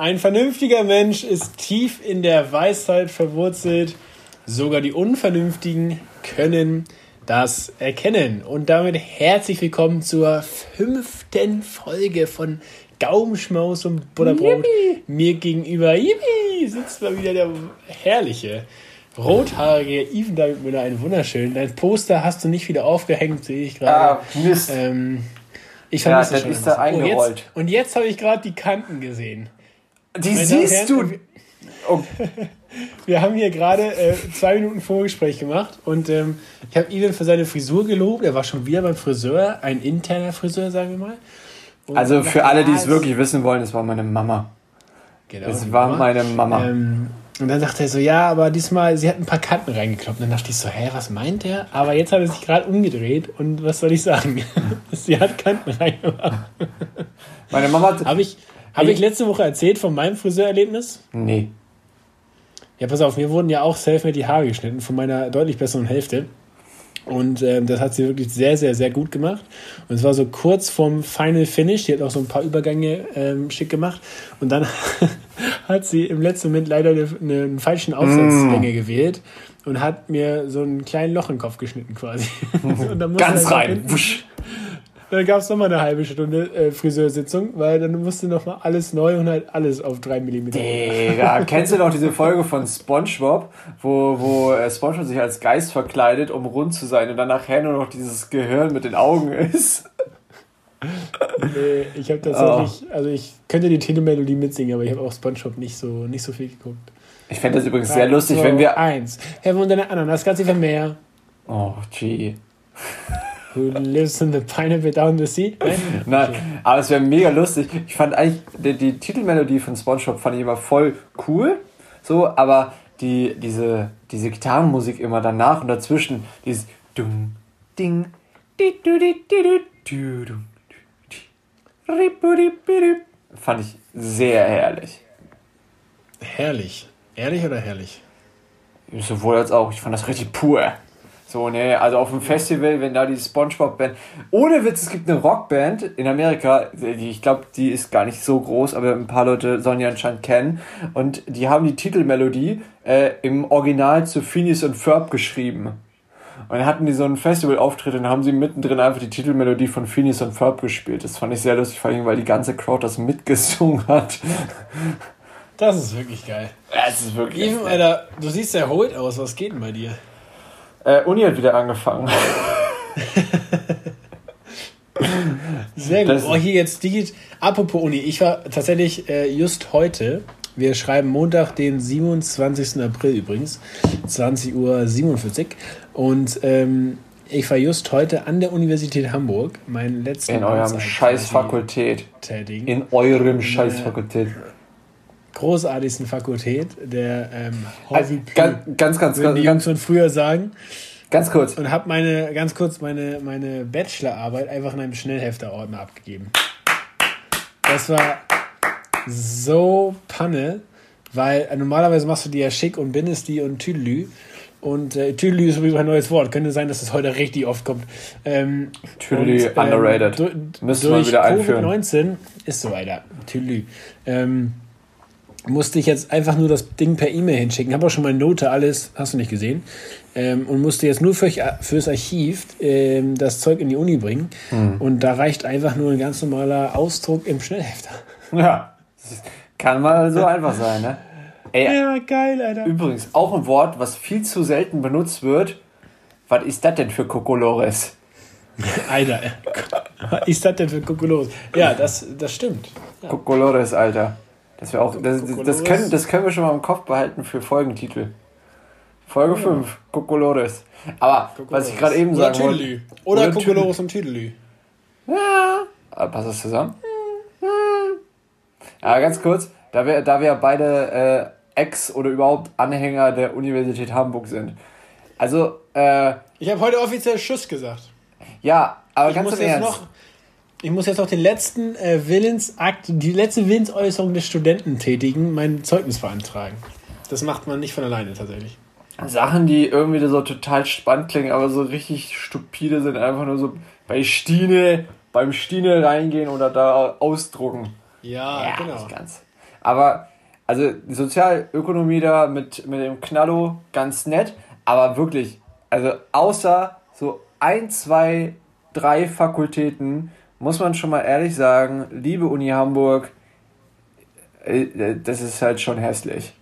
Ein vernünftiger Mensch ist tief in der Weisheit verwurzelt. Sogar die Unvernünftigen können das erkennen. Und damit herzlich willkommen zur fünften Folge von Gaumenschmaus und Butterbrot. Yippie. Mir gegenüber yippie, sitzt mal wieder der herrliche, rothaarige Even David Müller. Ein wunderschön. Dein Poster hast du nicht wieder aufgehängt, sehe ich gerade. Ah, Mist. Ähm, ich vermisse ja, das ist da eingerollt. Oh, jetzt, und jetzt habe ich gerade die Kanten gesehen. Die Meine siehst Herren, du. Oh. Wir haben hier gerade äh, zwei Minuten Vorgespräch gemacht und ähm, ich habe Ivan für seine Frisur gelobt. Er war schon wieder beim Friseur, ein interner Friseur, sagen wir mal. Und also für alle, die es wirklich wissen wollen, es war meine Mama. Genau. Es war Mama. meine Mama. Ähm, und dann sagte er so, ja, aber diesmal, sie hat ein paar Kanten reingekloppt. Und dann dachte ich so, hä, was meint er? Aber jetzt hat er sich gerade umgedreht und was soll ich sagen? sie hat Kanten reingemacht. Meine Mama hat... Ich, hab ich letzte Woche erzählt von meinem Friseurerlebnis? Nee. Ja, pass auf, mir wurden ja auch selfmade die Haare geschnitten von meiner deutlich besseren Hälfte. Und ähm, das hat sie wirklich sehr, sehr, sehr gut gemacht. Und es war so kurz vorm Final Finish. Die hat auch so ein paar Übergänge ähm, schick gemacht. Und dann hat sie im letzten Moment leider eine, einen falschen Aufsatzlänge mm. gewählt und hat mir so ein kleines Loch im Kopf geschnitten quasi. Ganz rein. Wusch. Dann gab es nochmal eine halbe Stunde äh, Friseursitzung, weil dann musste nochmal alles neu und halt alles auf 3 mm. Digga, kennst du noch diese Folge von Spongebob, wo, wo äh, Spongebob sich als Geist verkleidet, um rund zu sein und dann nachher nur noch dieses Gehirn mit den Augen ist? nee, ich habe tatsächlich, oh. also ich könnte die Titelmelodie mitsingen, aber ich habe auch Spongebob nicht so, nicht so viel geguckt. Ich fände das übrigens sehr lustig, wenn wir. Eins. Herr und deine Ananas, ganz viel mehr. Oh, gee. Who lives in the pineapple down the sea? Nein, Nein aber es wäre mega lustig. Ich fand eigentlich, die, die, Titelmelodie von SpongeBob fand ich immer voll cool. So, aber die, diese, diese Gitarrenmusik immer danach und dazwischen, dieses Dung, Ding, fand ich sehr herrlich. Herrlich. Ehrlich oder herrlich? Sowohl als auch. Ich fand das richtig pur. So, ne, also auf dem Festival, wenn da die Spongebob-Band. Ohne Witz, es gibt eine Rockband in Amerika, die, ich glaube, die ist gar nicht so groß, aber ein paar Leute sollen die anscheinend kennen. Und die haben die Titelmelodie äh, im Original zu Phineas und Ferb geschrieben. Und dann hatten die so einen Festivalauftritt und haben sie mittendrin einfach die Titelmelodie von Phineas und Ferb gespielt. Das fand ich sehr lustig, vor allem, weil die ganze Crowd das mitgesungen hat. Das ist wirklich geil. Ja, es ist wirklich Even, Alter, du siehst erholt aus. Was geht denn bei dir? Äh, Uni hat wieder angefangen. Sehr gut. oh, hier jetzt Digit. Apropos Uni, ich war tatsächlich äh, just heute, wir schreiben Montag, den 27. April übrigens, 20.47 Uhr. Und ähm, ich war just heute an der Universität Hamburg, meinen letzten In eurem Scheißfakultät. In eurem Scheißfakultät großartigsten Fakultät, der ähm, also, ganz, ganz, ganz, würden die Jungs von früher sagen. Ganz kurz. Und habe meine, ganz kurz meine, meine Bachelorarbeit einfach in einem Schnellhefterordner abgegeben. Das war so Panne, weil äh, normalerweise machst du die ja schick und bindest die und Tüdelü. Und äh, Tüdelü ist sowieso ein neues Wort. Könnte sein, dass es heute richtig oft kommt. Ähm, Tüdelü ähm, underrated. Müssen wir wieder einführen. COVID-19 ist so, Alter. Tüdelü. Ähm, musste ich jetzt einfach nur das Ding per E-Mail hinschicken. Habe auch schon meine Note, alles, hast du nicht gesehen. Ähm, und musste jetzt nur für, fürs Archiv ähm, das Zeug in die Uni bringen. Mhm. Und da reicht einfach nur ein ganz normaler Ausdruck im Schnellhefter. Ja, kann mal so einfach sein, ne? Ey, ja, geil, Alter. Übrigens, auch ein Wort, was viel zu selten benutzt wird. Was ist das denn für Kokolores? Alter, was ist das denn für Kokolores? Ja, das, das stimmt. Ja. Kokolores, Alter. Das, wir auch, das, das, können, das können wir schon mal im Kopf behalten für Folgentitel. Folge 5, ja. Kokolores. Aber Kokolores. was ich gerade eben sagen wollte. Oder, oder Kokolores und Tüdelü. Ja. Aber passt das zusammen? Ja, ganz kurz, da wir, da wir beide äh, Ex- oder überhaupt Anhänger der Universität Hamburg sind. Also, äh, Ich habe heute offiziell Schuss gesagt. Ja, aber ich ganz im Ernst. Noch, ich muss jetzt noch den letzten äh, Willensakt, die letzte Willensäußerung des Studenten tätigen, mein Zeugnis beantragen. Das macht man nicht von alleine tatsächlich. Sachen, die irgendwie so total spannend klingen, aber so richtig stupide sind, einfach nur so bei Stine, beim Stine reingehen oder da ausdrucken. Ja, ja genau. Nicht ganz. Aber, also Sozialökonomie da mit, mit dem Knallo, ganz nett, aber wirklich, also außer so ein, zwei, drei Fakultäten, muss man schon mal ehrlich sagen, liebe Uni Hamburg, äh, äh, das ist halt schon hässlich.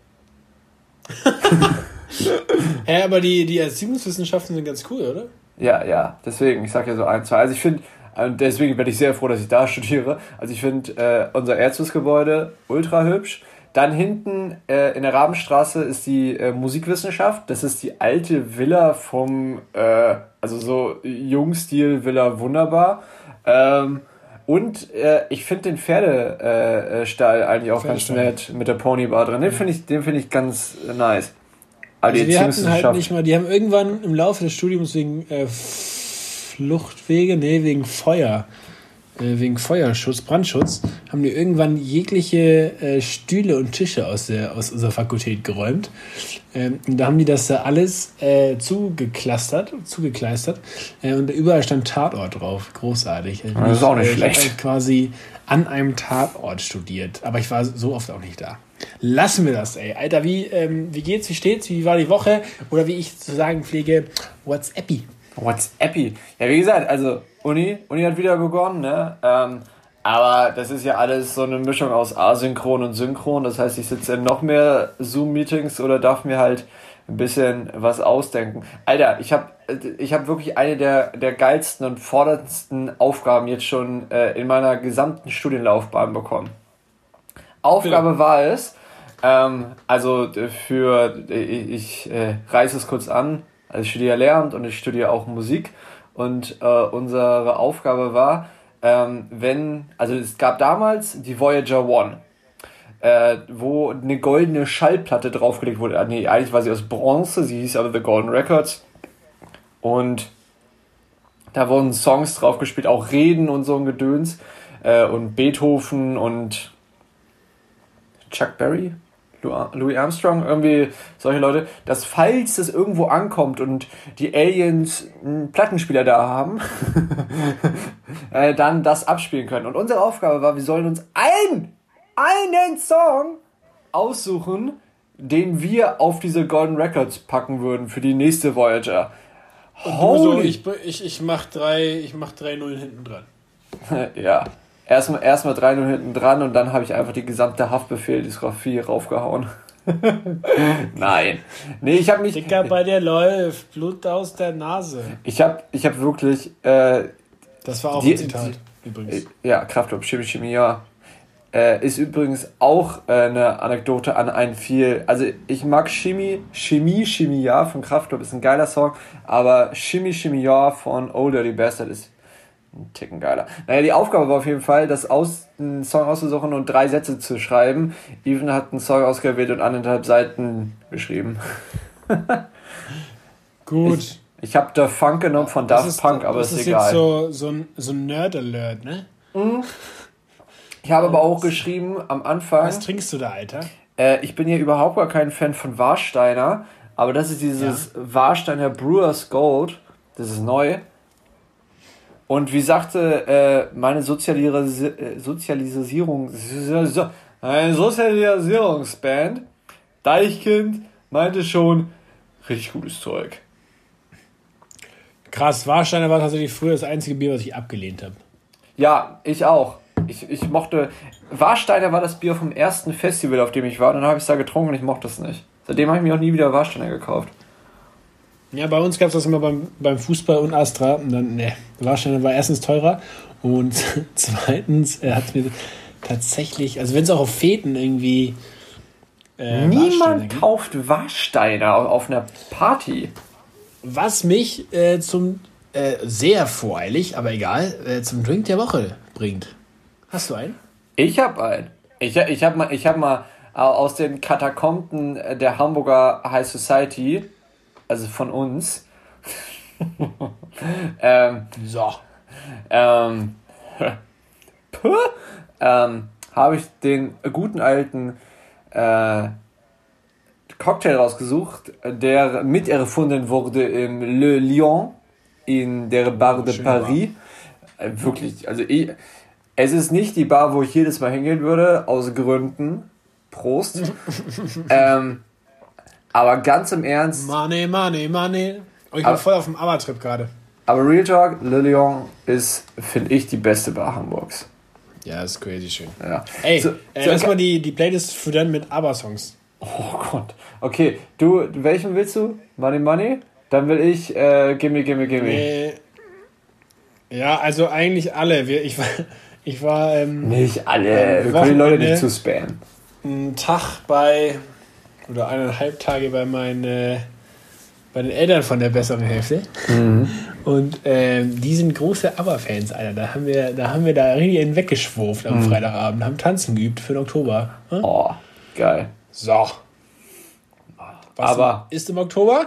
ja, aber die, die Erziehungswissenschaften sind ganz cool, oder? Ja, ja, deswegen, ich sag ja so ein, zwei. Also ich finde, deswegen bin ich sehr froh, dass ich da studiere. Also ich finde äh, unser Erzgebäude ultra hübsch. Dann hinten äh, in der Rabenstraße ist die äh, Musikwissenschaft. Das ist die alte Villa vom, äh, also so Jungstil-Villa wunderbar. Ähm, und äh, ich finde den Pferdestall eigentlich auch ganz nett mit der Ponybar drin. Den finde ich, den finde ich ganz nice. Aber also die, hatten halt nicht mal, die haben irgendwann im Laufe des Studiums wegen äh, Fluchtwege, nee, wegen Feuer, äh, wegen Feuerschutz, Brandschutz, haben die irgendwann jegliche äh, Stühle und Tische aus, der, aus unserer Fakultät geräumt. Ähm, und da haben die das da alles äh, zugeklustert, zugekleistert. Äh, und überall stand Tatort drauf. Großartig. Also das ist auch nicht ich, schlecht. Ich halt quasi an einem Tatort studiert. Aber ich war so oft auch nicht da. Lassen wir das, ey. Alter, wie, ähm, wie geht's, wie steht's, wie war die Woche? Oder wie ich zu sagen pflege, what's epi? What's epi? Ja, wie gesagt, also Uni, Uni hat wieder begonnen, ne? Ähm, aber das ist ja alles so eine Mischung aus Asynchron und Synchron. Das heißt, ich sitze in noch mehr Zoom-Meetings oder darf mir halt ein bisschen was ausdenken. Alter, ich habe ich hab wirklich eine der, der geilsten und forderndsten Aufgaben jetzt schon äh, in meiner gesamten Studienlaufbahn bekommen. Aufgabe ja. war es, ähm, also für, ich, ich äh, reiße es kurz an, also ich studiere Lehramt und ich studiere auch Musik und äh, unsere Aufgabe war, ähm, wenn, also es gab damals die Voyager One, äh, wo eine goldene Schallplatte draufgelegt wurde. Ah, nee, eigentlich war sie aus Bronze, sie hieß aber The Golden Records. Und da wurden Songs drauf gespielt, auch Reden und so ein Gedöns. Äh, und Beethoven und Chuck Berry, Louis Armstrong, irgendwie solche Leute, dass falls das irgendwo ankommt und die Aliens einen Plattenspieler da haben, äh, dann das abspielen können. Und unsere Aufgabe war, wir sollen uns ein, einen Song aussuchen, den wir auf diese Golden Records packen würden für die nächste Voyager. Holy. So, ich, ich, ich mach drei, ich mach drei Nullen hinten dran. ja erstmal erstmal 3-0 hinten dran und dann habe ich einfach die gesamte Haftbefehl-Diskografie raufgehauen. Nein. Nee, ich habe mich. Dicker bei dir läuft, Blut aus der Nase. Ich habe ich hab wirklich. Äh, das war auch die, ein Zitat, übrigens. Äh, ja, Kraftclub, Chemie, Chemie, ja. Äh, ist übrigens auch äh, eine Anekdote an einen viel. Also, ich mag Chemie, Chemie, Chemie, ja von Kraftclub ist ein geiler Song, aber Chemie, Chemie, ja von Old Dirty Bastard ist ein Ticken geiler. Naja, die Aufgabe war auf jeden Fall, das aus, einen Song auszusuchen und drei Sätze zu schreiben. Even hat einen Song ausgewählt und anderthalb Seiten geschrieben. Gut. Ich, ich habe da Funk genommen von Daft ist, Punk, aber ist, ist egal. Das ist so, so ein, so ein Nerd-Alert, ne? Mhm. Ich habe aber auch geschrieben am Anfang. Was trinkst du da, Alter? Äh, ich bin hier überhaupt gar kein Fan von Warsteiner, aber das ist dieses ja. Warsteiner Brewers Gold. Das ist neu. Und wie sagte äh, meine Sozialis äh, Sozialisierung, eine Sozialisierungsband, Deichkind, meinte schon, richtig gutes Zeug. Krass, Warsteiner war tatsächlich früher das einzige Bier, was ich abgelehnt habe. Ja, ich auch. Ich, ich mochte. Warsteiner war das Bier vom ersten Festival, auf dem ich war. Dann habe ich es da getrunken und ich mochte es nicht. Seitdem habe ich mir auch nie wieder Warsteiner gekauft. Ja, bei uns gab es das immer beim, beim Fußball und Astra. Und dann, ne, Warsteiner war erstens teurer und zweitens er hat mir tatsächlich, also wenn es auch auf Feten irgendwie. Äh, Niemand kauft Warsteiner auf einer Party. Was mich äh, zum äh, sehr voreilig, aber egal, äh, zum Drink der Woche bringt. Hast du einen? Ich habe einen. Ich, ich habe mal, hab mal aus den Katakomben der Hamburger High Society also von uns. ähm, so. Ähm, ähm, habe ich den guten alten äh, Cocktail rausgesucht, der mit erfunden wurde im Le Lion in der Bar de Paris. Äh, wirklich, also ich, es ist nicht die Bar, wo ich jedes Mal hingehen würde, aus Gründen. Prost. ähm, aber ganz im Ernst. Money, money, money. Oh, ich bin voll auf dem Aber-Trip gerade. Aber Real Talk, Le Lion ist, finde ich, die beste Bar Hamburgs. Ja, ist crazy schön. Ja. Ey, So- äh, so- lass mal die, die Playlist füttern mit Aber-Songs. Oh Gott. Okay, du, welchen willst du? Money Money? Dann will ich äh, Gimme, Gimme, Gimme. Äh, ja, also eigentlich alle. Wir, ich war, ich war ähm, Nicht alle. Wir können die Leute nicht zu spammen. einen Tag bei, oder eineinhalb Tage bei meinen, bei den Eltern von der besseren Hälfte. Mhm. Und ähm, die sind große Aber-Fans, Alter. Da haben wir, da haben wir da richtig einen weggeschwurft am Freitagabend, haben tanzen geübt für den Oktober. Hm? Mhm. Oh, geil. So. Was Aber- ist im Oktober?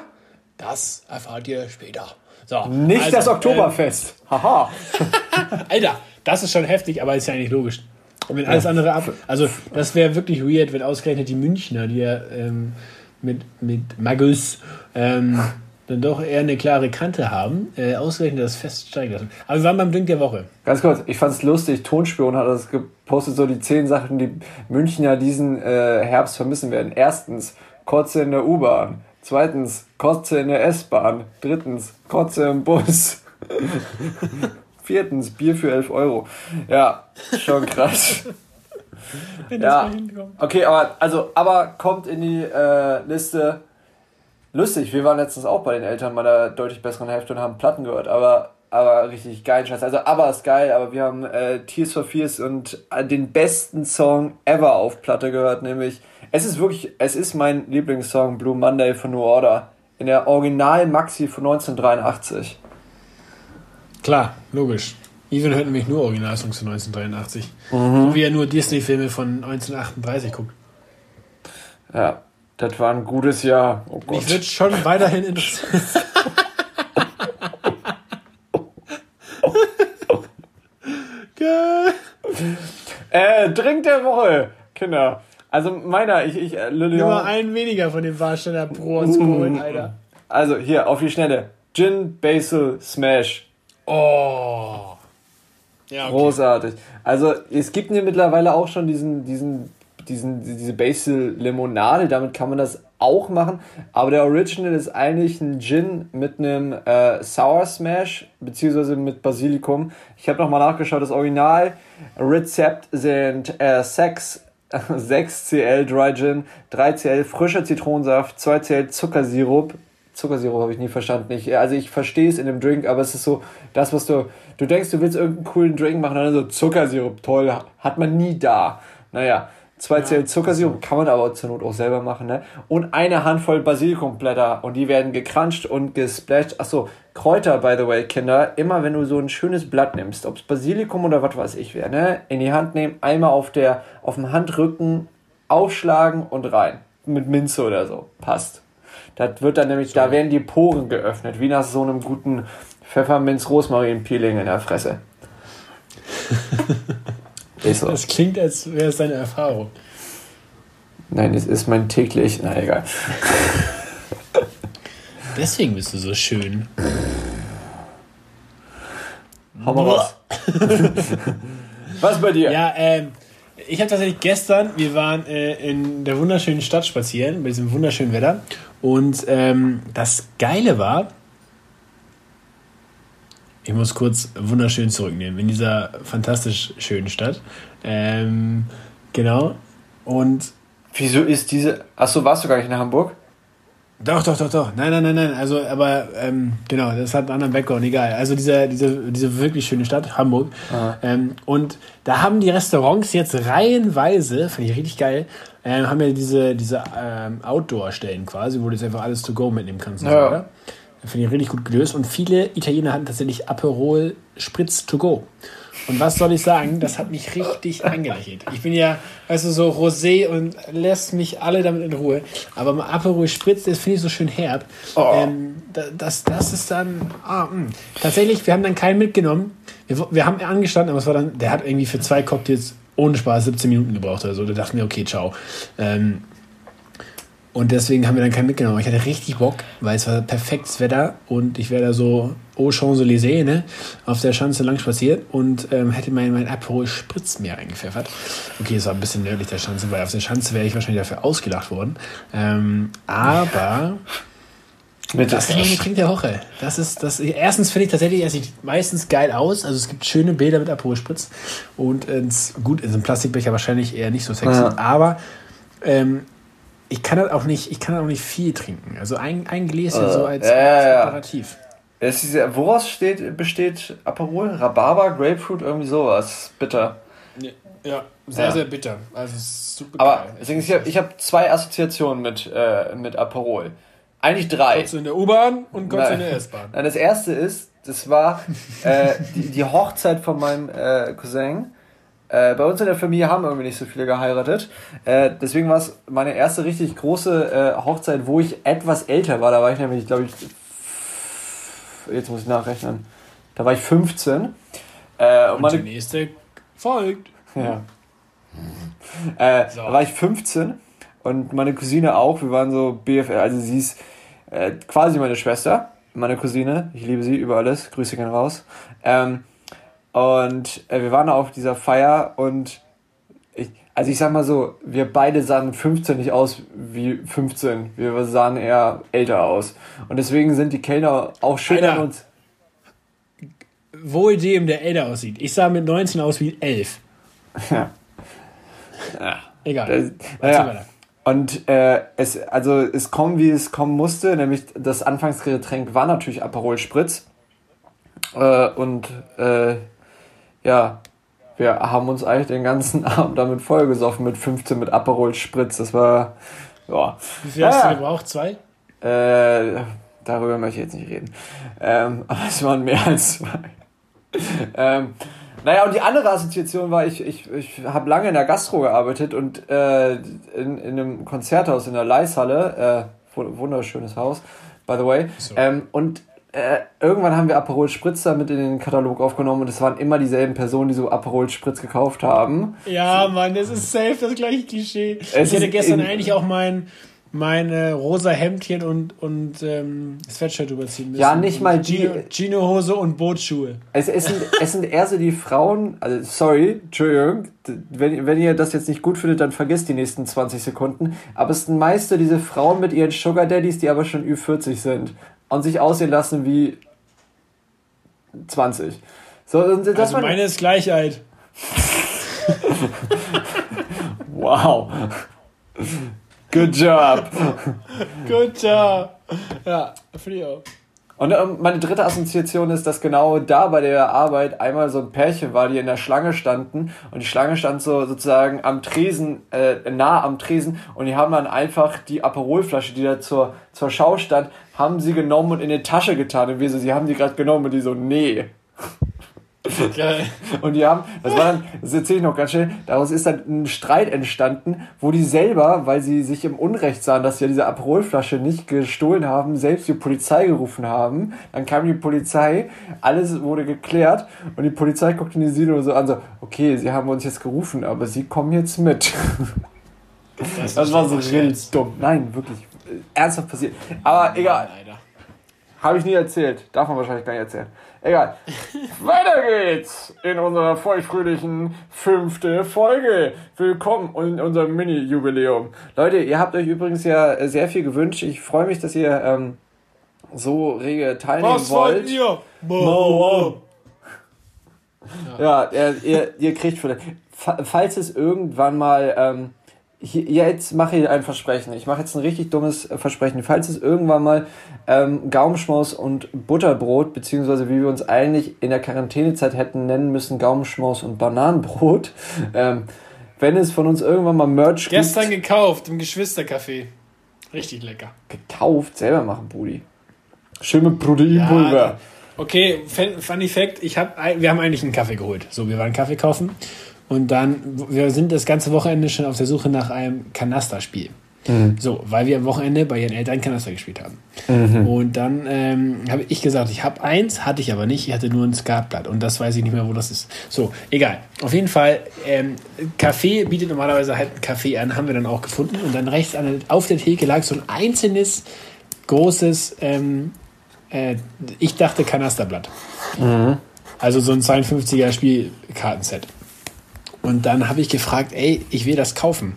Das erfahrt ihr später. So, Nicht also, das Oktoberfest. Haha. Ähm, Alter, das ist schon heftig, aber ist ja nicht logisch. Und wenn alles andere ab. Also, das wäre wirklich weird, wenn ausgerechnet die Münchner, die ja ähm, mit, mit Magus ähm, dann doch eher eine klare Kante haben, äh, ausgerechnet das Fest steigen lassen. Aber wir waren beim Drink der Woche. Ganz kurz, ich fand's lustig, Tonspion hat das gepostet, so die zehn Sachen, die Münchner diesen äh, Herbst vermissen werden. Erstens, Kotze in der U-Bahn. Zweitens, Kotze in der S-Bahn. Drittens, Kotze im Bus. Viertens, Bier für 11 Euro. Ja, schon krass. Wenn Ja. mal hinkommt. Okay, aber also, aber kommt in die äh, Liste. Lustig, wir waren letztens auch bei den Eltern meiner deutlich besseren Hälfte und haben Platten gehört, aber aber richtig geilen Scheiß. Also aber ist geil, aber wir haben äh, Tears for Fears und äh, den besten Song ever auf Platte gehört, nämlich es ist wirklich, es ist mein Lieblingssong Blue Monday von New Order in der Original Maxi von 1983. Klar, logisch. Even hört nämlich nur Originalsongs von 1983. Mhm. So wie er nur Disney-Filme von 1938 guckt. Ja, das war ein gutes Jahr. Oh Gott. Mich wird schon weiterhin interessieren. Äh, Drink der Woche, Kinder. Also meiner, ich, ich, äh, Lion- Immer ein weniger von dem Warsteller Pro und Skolen, Alter. Also hier, auf die Schnelle. Gin Basil Smash. Oh. Ja, okay. Großartig. Also es gibt mir mittlerweile auch schon diesen, diesen, diesen, diese Basil Limonade, damit kann man das auch machen. Aber der Original ist eigentlich ein Gin mit einem äh, Sour Smash, beziehungsweise mit Basilikum. Ich habe nochmal nachgeschaut, das Original Rezept sind äh, 6, 6 CL Dry Gin, 3 CL frischer Zitronensaft, 2 CL Zuckersirup, Zuckersirup habe ich nie verstanden. Ich, also ich verstehe es in dem Drink, aber es ist so, das, was du, du denkst, du willst irgendeinen coolen Drink machen, dann so Zuckersirup, toll, hat man nie da. Naja, zwei CL Zuckersirup kann man aber zur Not auch selber machen, ne? Und eine Handvoll Basilikumblätter und die werden gekranscht und gesplasht. Achso, Kräuter, by the way, Kinder, immer wenn du so ein schönes Blatt nimmst, ob es Basilikum oder was weiß ich wäre, ne? In die Hand nehmen, einmal auf der, auf dem Handrücken aufschlagen und rein. Mit Minze oder so. Passt. Das wird dann nämlich, da werden die Poren geöffnet, wie nach so einem guten Pfefferminz-Rosmarin-Peeling in der Fresse. ist so. Das klingt, als wäre es deine Erfahrung. Nein, es ist mein täglich. Na egal. Deswegen bist du so schön. Hau mal raus. Was bei dir? Ja, ähm, ich habe tatsächlich gestern, wir waren äh, in der wunderschönen Stadt spazieren, bei diesem wunderschönen Wetter. Und ähm, das Geile war, ich muss kurz wunderschön zurücknehmen, in dieser fantastisch schönen Stadt. Ähm, genau. Und Wieso ist diese. Achso, warst du gar nicht in Hamburg? Doch, doch, doch, doch. Nein, nein, nein, nein. Also, aber ähm, genau, das hat einen anderen Background, egal. Also diese, diese, diese wirklich schöne Stadt, Hamburg. Ähm, und da haben die Restaurants jetzt reihenweise, finde ich richtig geil, ähm, haben ja diese, diese ähm, Outdoor-Stellen quasi, wo du jetzt einfach alles to go mitnehmen kannst. Ja. oder? Finde ich richtig gut gelöst. Und viele Italiener hatten tatsächlich Aperol Spritz to go. Und was soll ich sagen? Das hat mich richtig angelächelt. Ich bin ja, weißt du, so rosé und lässt mich alle damit in Ruhe. Aber mal Aperol Spritz, das finde ich so schön herb. Oh. Ähm, da- das, das ist dann. Ah, mh. Tatsächlich, wir haben dann keinen mitgenommen. Wir, wir haben angestanden, aber es war dann, der hat irgendwie für zwei Cocktails ohne Spaß 17 Minuten gebraucht oder so. Da dachten wir, okay, ciao. Ähm, Und deswegen haben wir dann keinen mitgenommen. Ich hatte richtig Bock, weil es war perfektes Wetter und ich wäre da so au Champs-Élysées, ne, auf der Schanze lang spaziert und ähm, hätte mein, mein Aperol Spritz mir eingepfeffert. Okay, es war ein bisschen nördlich der Schanze, weil auf der Schanze wäre ich wahrscheinlich dafür ausgelacht worden. Ähm, aber mit das ist mein Getränk der Woche. Das ist, das, erstens finde ich tatsächlich, er sieht meistens geil aus. Also es gibt schöne Bilder mit Aperol Spritz und ins, gut, in so einem Plastikbecher wahrscheinlich eher nicht so sexy, ja. aber ähm, ich kann das auch nicht, ich kann auch nicht viel trinken. Also ein, ein Gläschen uh, so als, ja, als Aperitif. Es ist ja, woraus steht, besteht Aperol? Rhabarber, Grapefruit, irgendwie sowas. Bitter. Ja, sehr, ja. sehr bitter. Also super Aber geil. Deswegen, ich habe hab zwei Assoziationen mit, äh, mit Aperol. Eigentlich drei. Kotze in der U-Bahn und Kotze in der S-Bahn. Nein, das erste ist, das war äh, die, die Hochzeit von meinem äh, Cousin. Äh, bei uns in der Familie haben irgendwie nicht so viele geheiratet. Äh, deswegen war es meine erste richtig große äh, Hochzeit, wo ich etwas älter war. Da war ich nämlich, glaube ich, jetzt muss ich nachrechnen. Da war ich 15. Äh, und, und meine, die nächste folgt. Ja. Äh, so. Da war ich 15 und meine Cousine auch. Wir waren so BFL, also sie ist äh, quasi meine Schwester, meine Cousine. Ich liebe sie über alles. Grüße gehen raus. Ähm, und äh, wir waren auf dieser Feier und ich, also ich sag mal so, wir beide sahen mit 15 nicht aus wie 15. Wir sahen eher älter aus. Und deswegen sind die Kellner auch schön an uns. Wohl dem, der älter aussieht. Ich sah mit 19 aus wie 11. Ja. ja. Egal. Das, ja. Und äh, es, also es kommt, wie es kommen musste, nämlich das Anfangsgetränk war natürlich Aperol Spritz. Äh, und äh, ja, wir haben uns eigentlich den ganzen Abend damit vollgesoffen mit 15 mit Aperol Spritz. Das war, ja. Wie viel hast ja, du gebraucht? Zwei? Äh, darüber möchte ich jetzt nicht reden. Ähm, aber es waren mehr als zwei. ähm, naja, und die andere Assoziation war, ich, ich, ich habe lange in der Gastro gearbeitet und äh, in, in einem Konzerthaus in der Leishalle, äh, wunderschönes Haus, by the way. So. Ähm, und äh, irgendwann haben wir Aperol Spritz mit in den Katalog aufgenommen und es waren immer dieselben Personen, die so Aperol Spritz gekauft haben. Ja, Mann, das ist safe das gleiche Klischee. Es ich hätte gestern eigentlich auch mein, meine rosa Hemdchen und, und ähm, Sweatshirt überziehen müssen. Ja, nicht mal die. Chino-Hose und Bootsschuhe. Es, es, sind, es sind eher so die Frauen, also sorry, Entschuldigung, wenn, wenn ihr das jetzt nicht gut findet, dann vergesst die nächsten 20 Sekunden. Aber es sind meist so diese Frauen mit ihren Sugar Daddies, die aber schon Ü40 sind und sich aussehen lassen wie 20. So, das also meine ist Gleichheit. wow. Good job. Good job. Ja, finde ich auch. Und ähm, meine dritte Assoziation ist, dass genau da bei der Arbeit einmal so ein Pärchen war, die in der Schlange standen. Und die Schlange stand so sozusagen am Tresen, äh, nah am Tresen. Und die haben dann einfach die Aperolflasche, die da zur, zur Schau stand, haben sie genommen und in die Tasche getan. Und wir so, sie haben die gerade genommen und die so, nee. Geil. Und die haben, das war dann, das erzähle ich noch ganz schnell, daraus ist dann ein Streit entstanden, wo die selber, weil sie sich im Unrecht sahen, dass sie ja diese Aperolflasche nicht gestohlen haben, selbst die Polizei gerufen haben. Dann kam die Polizei, alles wurde geklärt und die Polizei guckte in die Silo so an, so, okay, sie haben uns jetzt gerufen, aber sie kommen jetzt mit. Das, das war so richtig dumm. Nein, wirklich. Ernsthaft passiert. Aber egal. Habe ich nie erzählt. Darf man wahrscheinlich gar nicht erzählen. Egal. Weiter geht's in unserer feuchtfröhlichen fünfte Folge. Willkommen in unserem Mini-Jubiläum. Leute, ihr habt euch übrigens ja sehr viel gewünscht. Ich freue mich, dass ihr ähm, so rege teilnehmen Was wollt. Was wollt ihr? Mo ja, ihr, ihr, ihr kriegt vielleicht, falls es irgendwann mal ähm, jetzt mache ich ein Versprechen. Ich mache jetzt ein richtig dummes Versprechen. Falls es irgendwann mal ähm, Gaumenschmaus und Butterbrot, beziehungsweise wie wir uns eigentlich in der Quarantänezeit hätten nennen müssen, Gaumenschmaus und Bananenbrot, ähm, wenn es von uns irgendwann mal Merch gibt. Gestern gekauft im Geschwistercafé. Richtig lecker. Gekauft? Selber machen, Brudi. Schön mit Proteinpulver. Ja, okay, Funny Fact, ich hab, wir haben eigentlich einen Kaffee geholt. So, wir waren Kaffee kaufen und dann, wir sind das ganze Wochenende schon auf der Suche nach einem Kanasterspiel. Mhm. So, weil wir am Wochenende bei ihren Eltern Kanaster gespielt haben. Mhm. Und dann ähm, habe ich gesagt, ich habe eins, hatte ich aber nicht. Ich hatte nur ein Skatblatt und das weiß ich nicht mehr, wo das ist. So, egal. Auf jeden Fall, ähm, Kaffee bietet normalerweise halt einen Kaffee an, haben wir dann auch gefunden. Und dann rechts an, auf der Theke lag so ein einzelnes, großes, ähm, äh, ich dachte Kanasterblatt. Mhm. Also so ein 52er Spielkartenset. Und dann habe ich gefragt, ey, ich will das kaufen.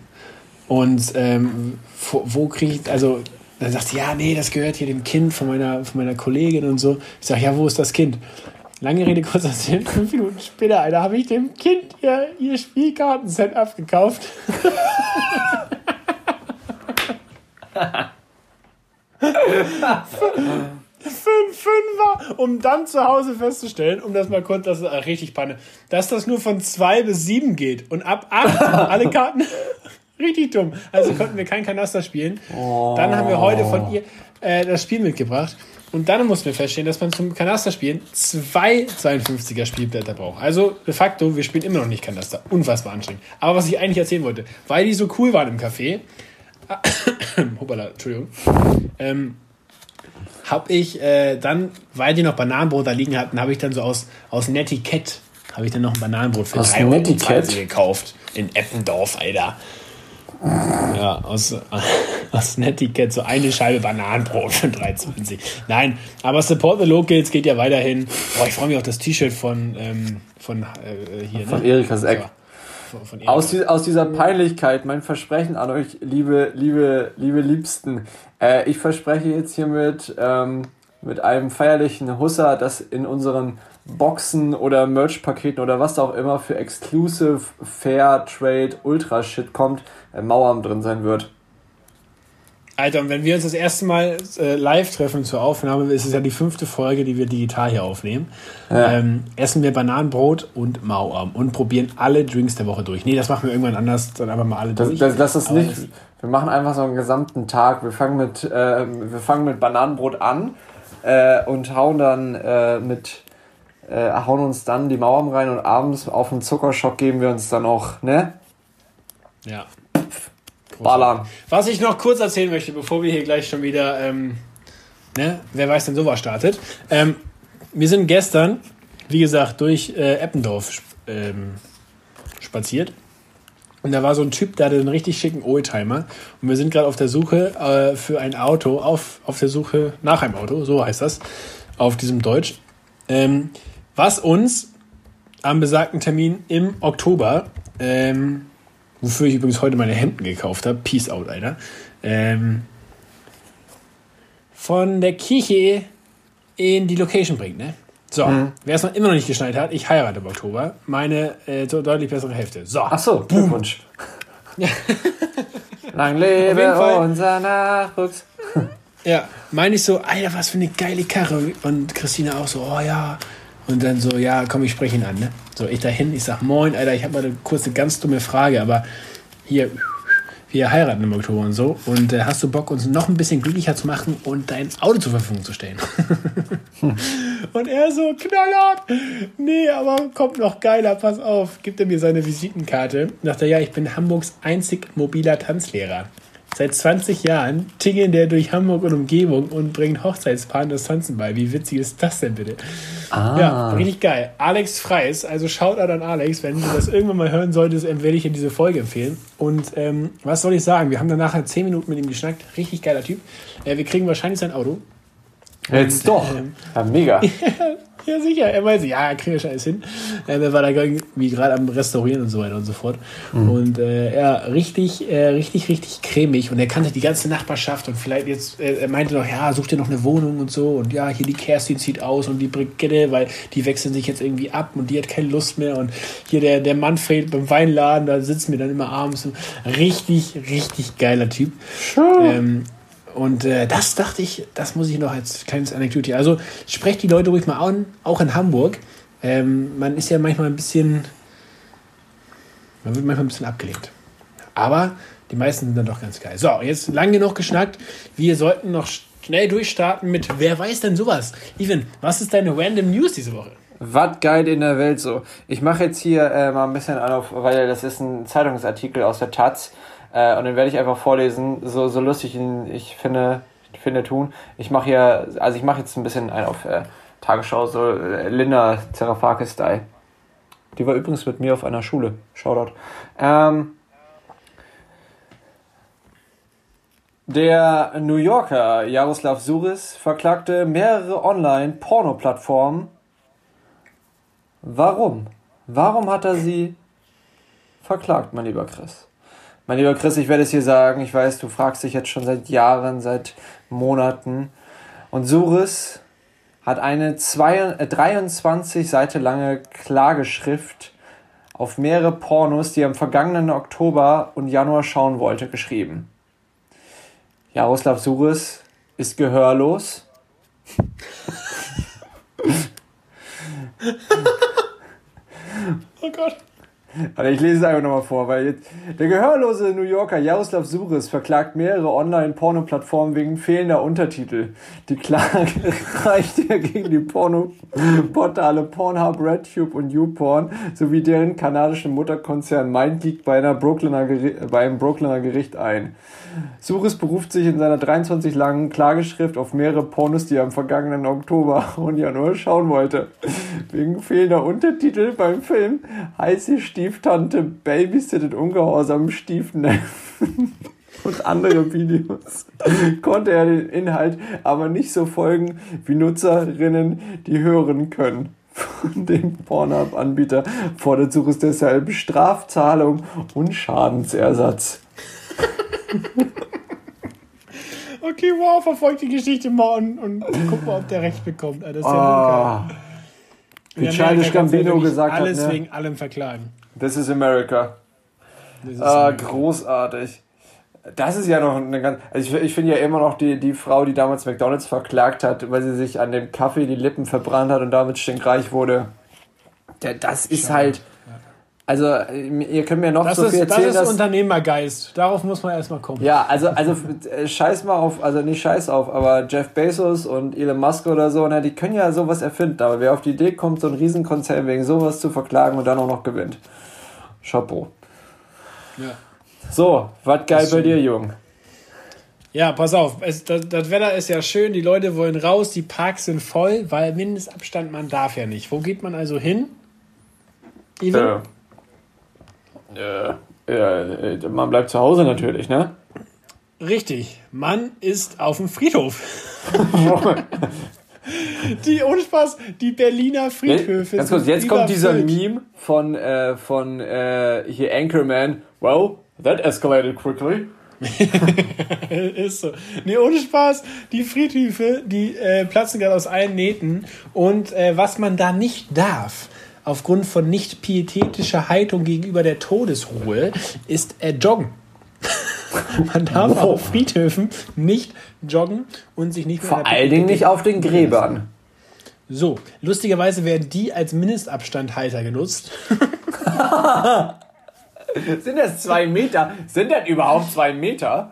Und ähm, wo, wo kriege ich, also dann sagt sie, ja, nee, das gehört hier dem Kind von meiner, von meiner Kollegin und so. Ich sage, ja, wo ist das Kind? Lange Rede, kurzer Sinn, fünf Minuten später, Alter, habe ich dem Kind ihr, ihr Spielkartenset abgekauft. Fünf Fünfer, um dann zu Hause festzustellen, um das mal kurz, das ist richtig Panne, dass das nur von zwei bis sieben geht und ab acht alle Karten Richtig dumm. Also konnten wir kein Kanaster spielen. Oh. Dann haben wir heute von ihr äh, das Spiel mitgebracht. Und dann mussten wir feststellen, dass man zum Kanasterspielen zwei 52er Spielblätter braucht. Also de facto, wir spielen immer noch nicht Kanaster. Unfassbar anstrengend. Aber was ich eigentlich erzählen wollte, weil die so cool waren im Café, hoppala, Entschuldigung, ähm, habe ich äh, dann, weil die noch Bananenbrot da liegen hatten, habe ich dann so aus, aus Netiquette, habe ich dann noch ein Bananenbrot für aus 3 Euro gekauft. In Eppendorf, Alter. Ja, aus, aus Netiquette so eine Scheibe Bananenbrot für 3,20. Nein, aber Support the Locals geht ja weiterhin. Boah, ich freue mich auf das T-Shirt von, ähm, von äh, hier. Von ne? Erikas Eck. Ja. Von, aus, die, aus, dieser Peinlichkeit, mein Versprechen an euch, liebe, liebe, liebe Liebsten. Äh, ich verspreche jetzt hiermit ähm, mit einem feierlichen Husser, dass in unseren Boxen oder Merch-Paketen oder was auch immer für Exclusive, Fair, Trade, Ultra-Shit kommt, äh, Mauern drin sein wird. Alter, und wenn wir uns das erste Mal äh, live treffen zur Aufnahme, ist es ja die fünfte Folge, die wir digital hier aufnehmen. Ja. Ähm, essen wir Bananenbrot und Mauarm und probieren alle Drinks der Woche durch. Nee, das machen wir irgendwann anders, dann einfach mal alle das, durch. Das, das ist Aber nicht. Wir machen einfach so einen gesamten Tag. Wir fangen mit, äh, wir fangen mit Bananenbrot an äh, und hauen dann äh, mit äh, hauen uns dann die Mauern rein und abends auf den Zuckerschock geben wir uns dann auch, ne? Ja. Ballern. Was ich noch kurz erzählen möchte, bevor wir hier gleich schon wieder, ähm, ne, wer weiß denn sowas startet. Ähm, wir sind gestern, wie gesagt, durch äh, Eppendorf ähm, spaziert. Und da war so ein Typ, der hatte einen richtig schicken Oldtimer. Und wir sind gerade auf der Suche äh, für ein Auto, auf, auf der Suche nach einem Auto, so heißt das, auf diesem Deutsch. Ähm, was uns am besagten Termin im Oktober, ähm, wofür ich übrigens heute meine Hemden gekauft habe, Peace out, Alter, ähm, von der Kirche in die Location bringt, ne? So, mhm. wer es noch immer noch nicht geschnallt hat, ich heirate im Oktober. Meine äh, so deutlich bessere Hälfte. So. Ach so, Glückwunsch. Lang lebe unser Nachwuchs. ja, meine ich so, Alter, was für eine geile Karre. Und Christina auch so, oh ja, und dann so, ja, komm, ich spreche ihn an. Ne? So, ich dahin, ich sag, moin, Alter, ich habe mal eine kurze, ganz dumme Frage, aber hier, wir heiraten im Oktober und so. Und äh, hast du Bock, uns noch ein bisschen glücklicher zu machen und dein Auto zur Verfügung zu stellen? und er so, knallhart, nee, aber kommt noch geiler, pass auf. Gibt er mir seine Visitenkarte. Er, ja, ich bin Hamburgs einzig mobiler Tanzlehrer. Seit 20 Jahren tingeln der durch Hamburg und Umgebung und bringt Hochzeitspaaren das Tanzen bei. Wie witzig ist das denn bitte? Ah. Ja, richtig geil. Alex Freis, also schaut an Alex, wenn du das irgendwann mal hören solltest, werde ich dir diese Folge empfehlen. Und ähm, was soll ich sagen? Wir haben dann nachher 10 Minuten mit ihm geschnackt. Richtig geiler Typ. Äh, wir kriegen wahrscheinlich sein Auto. Jetzt und, doch. Ähm, ja, mega. Ja, sicher. Er meinte, ja, kriegen wir schon alles hin. Ähm, er war da irgendwie gerade am Restaurieren und so weiter und so fort. Mhm. Und äh, ja, richtig, äh, richtig, richtig cremig. Und er kannte die ganze Nachbarschaft und vielleicht jetzt, äh, er meinte noch, ja, such dir noch eine Wohnung und so. Und ja, hier die Kerstin zieht aus und die Brigitte, weil die wechseln sich jetzt irgendwie ab und die hat keine Lust mehr. Und hier der, der Manfred beim Weinladen, da sitzen wir dann immer abends. Richtig, richtig geiler Typ. Ähm, und äh, das dachte ich, das muss ich noch als kleines Anekdote. Also sprecht die Leute ruhig mal an, auch in Hamburg. Ähm, man ist ja manchmal ein bisschen, man wird manchmal ein bisschen abgelehnt. Aber die meisten sind dann doch ganz geil. So, jetzt lang genug geschnackt. Wir sollten noch schnell durchstarten mit Wer weiß denn sowas? Even, was ist deine Random News diese Woche? Was geil in der Welt so. Ich mache jetzt hier äh, mal ein bisschen auf, weil das ist ein Zeitungsartikel aus der Taz Äh, und den werde ich einfach vorlesen, so, so lustig ich finde, finde tun. Ich mache hier, also ich mache jetzt ein bisschen ein auf äh, Tagesschau, so äh, Linda Zerafakis-Style. Die war übrigens mit mir auf einer Schule. Shoutout. Ähm, der New Yorker Jaroslav Suris verklagte mehrere Online-Porno-Plattformen. Warum? Warum hat er sie verklagt, mein lieber Chris? Mein lieber Chris, ich werde es hier sagen, ich weiß, du fragst dich jetzt schon seit Jahren, seit Monaten. Und Suris hat eine 23 äh, Seite lange Klageschrift auf mehrere Pornos, die er im vergangenen Oktober und Januar schauen wollte, geschrieben. Jaroslav Suris ist gehörlos. oh Gott. Also ich lese es einfach nochmal vor, weil jetzt der gehörlose New Yorker Jaroslav Suris verklagt mehrere Online-Porno-Plattformen wegen fehlender Untertitel. Die Klage reicht er gegen die Porno-Portale Pornhub, RedTube und YouPorn sowie deren kanadischen Mutterkonzern MindGeek bei, einer Brooklyner bei einem Brooklyner Gericht ein. Suris beruft sich in seiner 23 langen Klageschrift auf mehrere Pornos, die er im vergangenen Oktober und Januar schauen wollte. Wegen fehlender Untertitel beim Film heißt die Stieftante babysittet ungehorsam Stiefneffen und andere Videos konnte er den Inhalt aber nicht so folgen, wie Nutzerinnen die hören können. Von dem Pornhub-Anbieter fordert Suris deshalb Strafzahlung und Schadensersatz. okay, wow, verfolgt die Geschichte mal und, und guck mal, ob der recht bekommt. Das ist ja oh. Wie Childish Gambino gesagt hat. Alles ne? wegen allem verklagen. This is America. This is ah, America. großartig. Das ist ja noch eine ganz. Also ich, ich finde ja immer noch die, die Frau, die damals McDonalds verklagt hat, weil sie sich an dem Kaffee die Lippen verbrannt hat und damit stinkreich wurde. Das ist Schau. halt. Also, ihr könnt mir noch das so viel erzählen. Das ist Unternehmergeist. Darauf muss man erstmal kommen. Ja, also, also äh, scheiß mal auf, also nicht scheiß auf, aber Jeff Bezos und Elon Musk oder so, na, die können ja sowas erfinden. Aber wer auf die Idee kommt, so ein Riesenkonzern wegen sowas zu verklagen und dann auch noch gewinnt. Chapeau. Ja. So, was geil bei dir, Jung? Ja, pass auf, es, das, das, Wetter ist ja schön, die Leute wollen raus, die Parks sind voll, weil Mindestabstand man darf ja nicht. Wo geht man also hin? Even? Äh, äh, äh, man bleibt zu Hause natürlich, ne? Richtig, man ist auf dem Friedhof. die ohne Spaß, die Berliner Friedhöfe. Ganz kurz, jetzt kommt dieser Meme von, äh, von äh, hier Anchorman. Well, that escalated quickly. ist so. Nee, ohne Spaß, die Friedhöfe, die äh, platzen gerade aus allen Nähten. Und äh, was man da nicht darf, aufgrund von nicht pietätischer Haltung gegenüber der Todesruhe ist äh, Joggen. Man darf wow. auf Friedhöfen nicht joggen und sich nicht Vor allen Dingen nicht auf den Gräbern. So, lustigerweise werden die als Mindestabstandhalter genutzt. Sind das zwei Meter? Sind das überhaupt zwei Meter?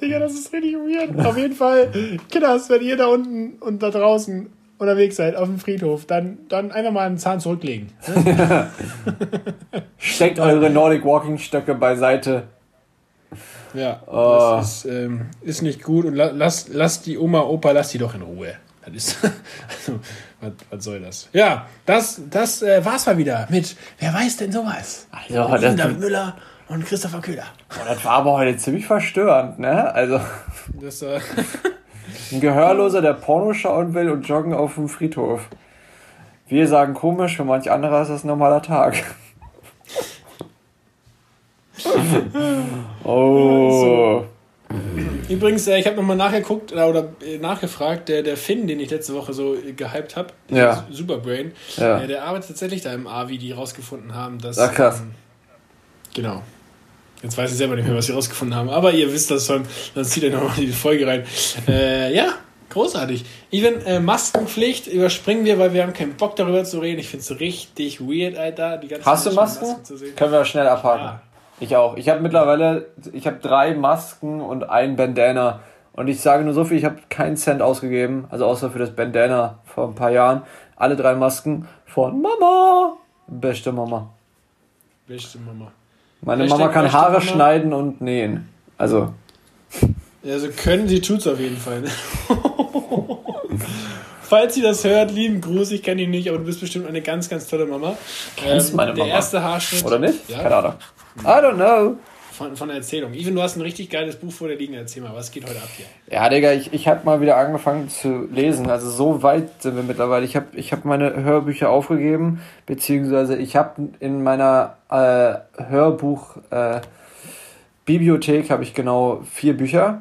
Digga, das ist richtig weird. Auf jeden Fall, Kinders, wenn ihr da unten und da draußen unterwegs seid auf dem Friedhof, dann, dann einfach mal einen Zahn zurücklegen. Steckt eure Nordic Walking Stöcke beiseite. Ja, oh. das ist, ähm, ist nicht gut und la, lasst, lasst die Oma, Opa, lasst die doch in Ruhe. Das ist, also, was, was soll das? Ja, das, das äh, war's mal wieder mit Wer weiß denn sowas? Also, Linda Müller und Christopher Köhler. Oh, das war aber heute ziemlich verstörend, ne? Also. Das, äh Ein Gehörloser, der Porno schauen will und joggen auf dem Friedhof. Wir sagen komisch, für manch anderer ist das ein normaler Tag. oh. Übrigens, äh, ich habe nochmal nachgeguckt äh, oder äh, nachgefragt, der, der Finn, den ich letzte Woche so gehypt habe, ja. Superbrain, ja. der arbeitet tatsächlich da im AVI, die rausgefunden haben, dass. Ach krass. Ähm, genau. Jetzt weiß ich selber nicht mehr, was sie rausgefunden haben, aber ihr wisst das schon, dann zieht ihr nochmal die Folge rein. Äh, ja, großartig. Even äh, Maskenpflicht überspringen wir, weil wir haben keinen Bock darüber zu reden. Ich finde es richtig weird, Alter. Hast du Masken? Masken Können wir schnell abhaken. Ja. Ich auch. Ich habe mittlerweile, ich habe drei Masken und ein Bandana. Und ich sage nur so viel, ich habe keinen Cent ausgegeben, also außer für das Bandana vor ein paar Jahren. Alle drei Masken von Mama. Beste Mama. Beste Mama. Meine Mama kann Haare schneiden und nähen. Also, Also können sie tut's auf jeden Fall. Falls sie das hört, lieben Gruß, ich kenne ihn nicht, aber du bist bestimmt eine ganz, ganz tolle Mama. Kennst meine Der Mama? erste Haarschnitt. oder nicht? Ja. Keine Ahnung. I don't know. Von, von der Erzählung. Even, du hast ein richtig geiles Buch vor dir liegen. Erzähl mal, was geht heute ab hier? Ja, Digga, ich, ich habe mal wieder angefangen zu lesen. Also so weit sind wir mittlerweile. Ich habe ich hab meine Hörbücher aufgegeben, beziehungsweise ich habe in meiner äh, Hörbuch äh, Bibliothek habe ich genau vier Bücher.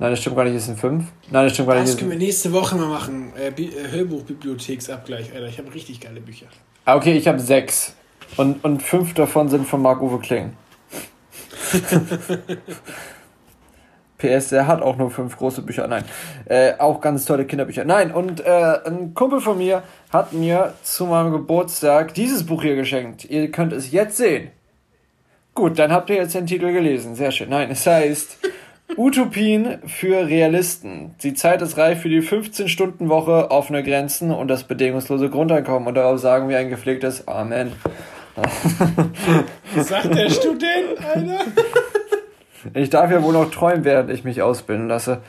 Nein, das stimmt gar nicht, es sind fünf. Nein, das stimmt gar nicht. Das können wir nächste Woche mal machen. Äh, äh, Hörbuch-Bibliotheksabgleich, Alter. Ich habe richtig geile Bücher. Ah, okay, ich habe sechs. Und, und fünf davon sind von Marc-Uwe Kling. PS, er hat auch nur fünf große Bücher. Nein, äh, auch ganz tolle Kinderbücher. Nein, und äh, ein Kumpel von mir hat mir zu meinem Geburtstag dieses Buch hier geschenkt. Ihr könnt es jetzt sehen. Gut, dann habt ihr jetzt den Titel gelesen. Sehr schön. Nein, es heißt Utopien für Realisten. Die Zeit ist reif für die 15-Stunden-Woche, offene Grenzen und das bedingungslose Grundeinkommen. Und darauf sagen wir ein gepflegtes Amen. Sagt der Student, Alter? Ich darf ja wohl noch träumen, während ich mich ausbilden lasse.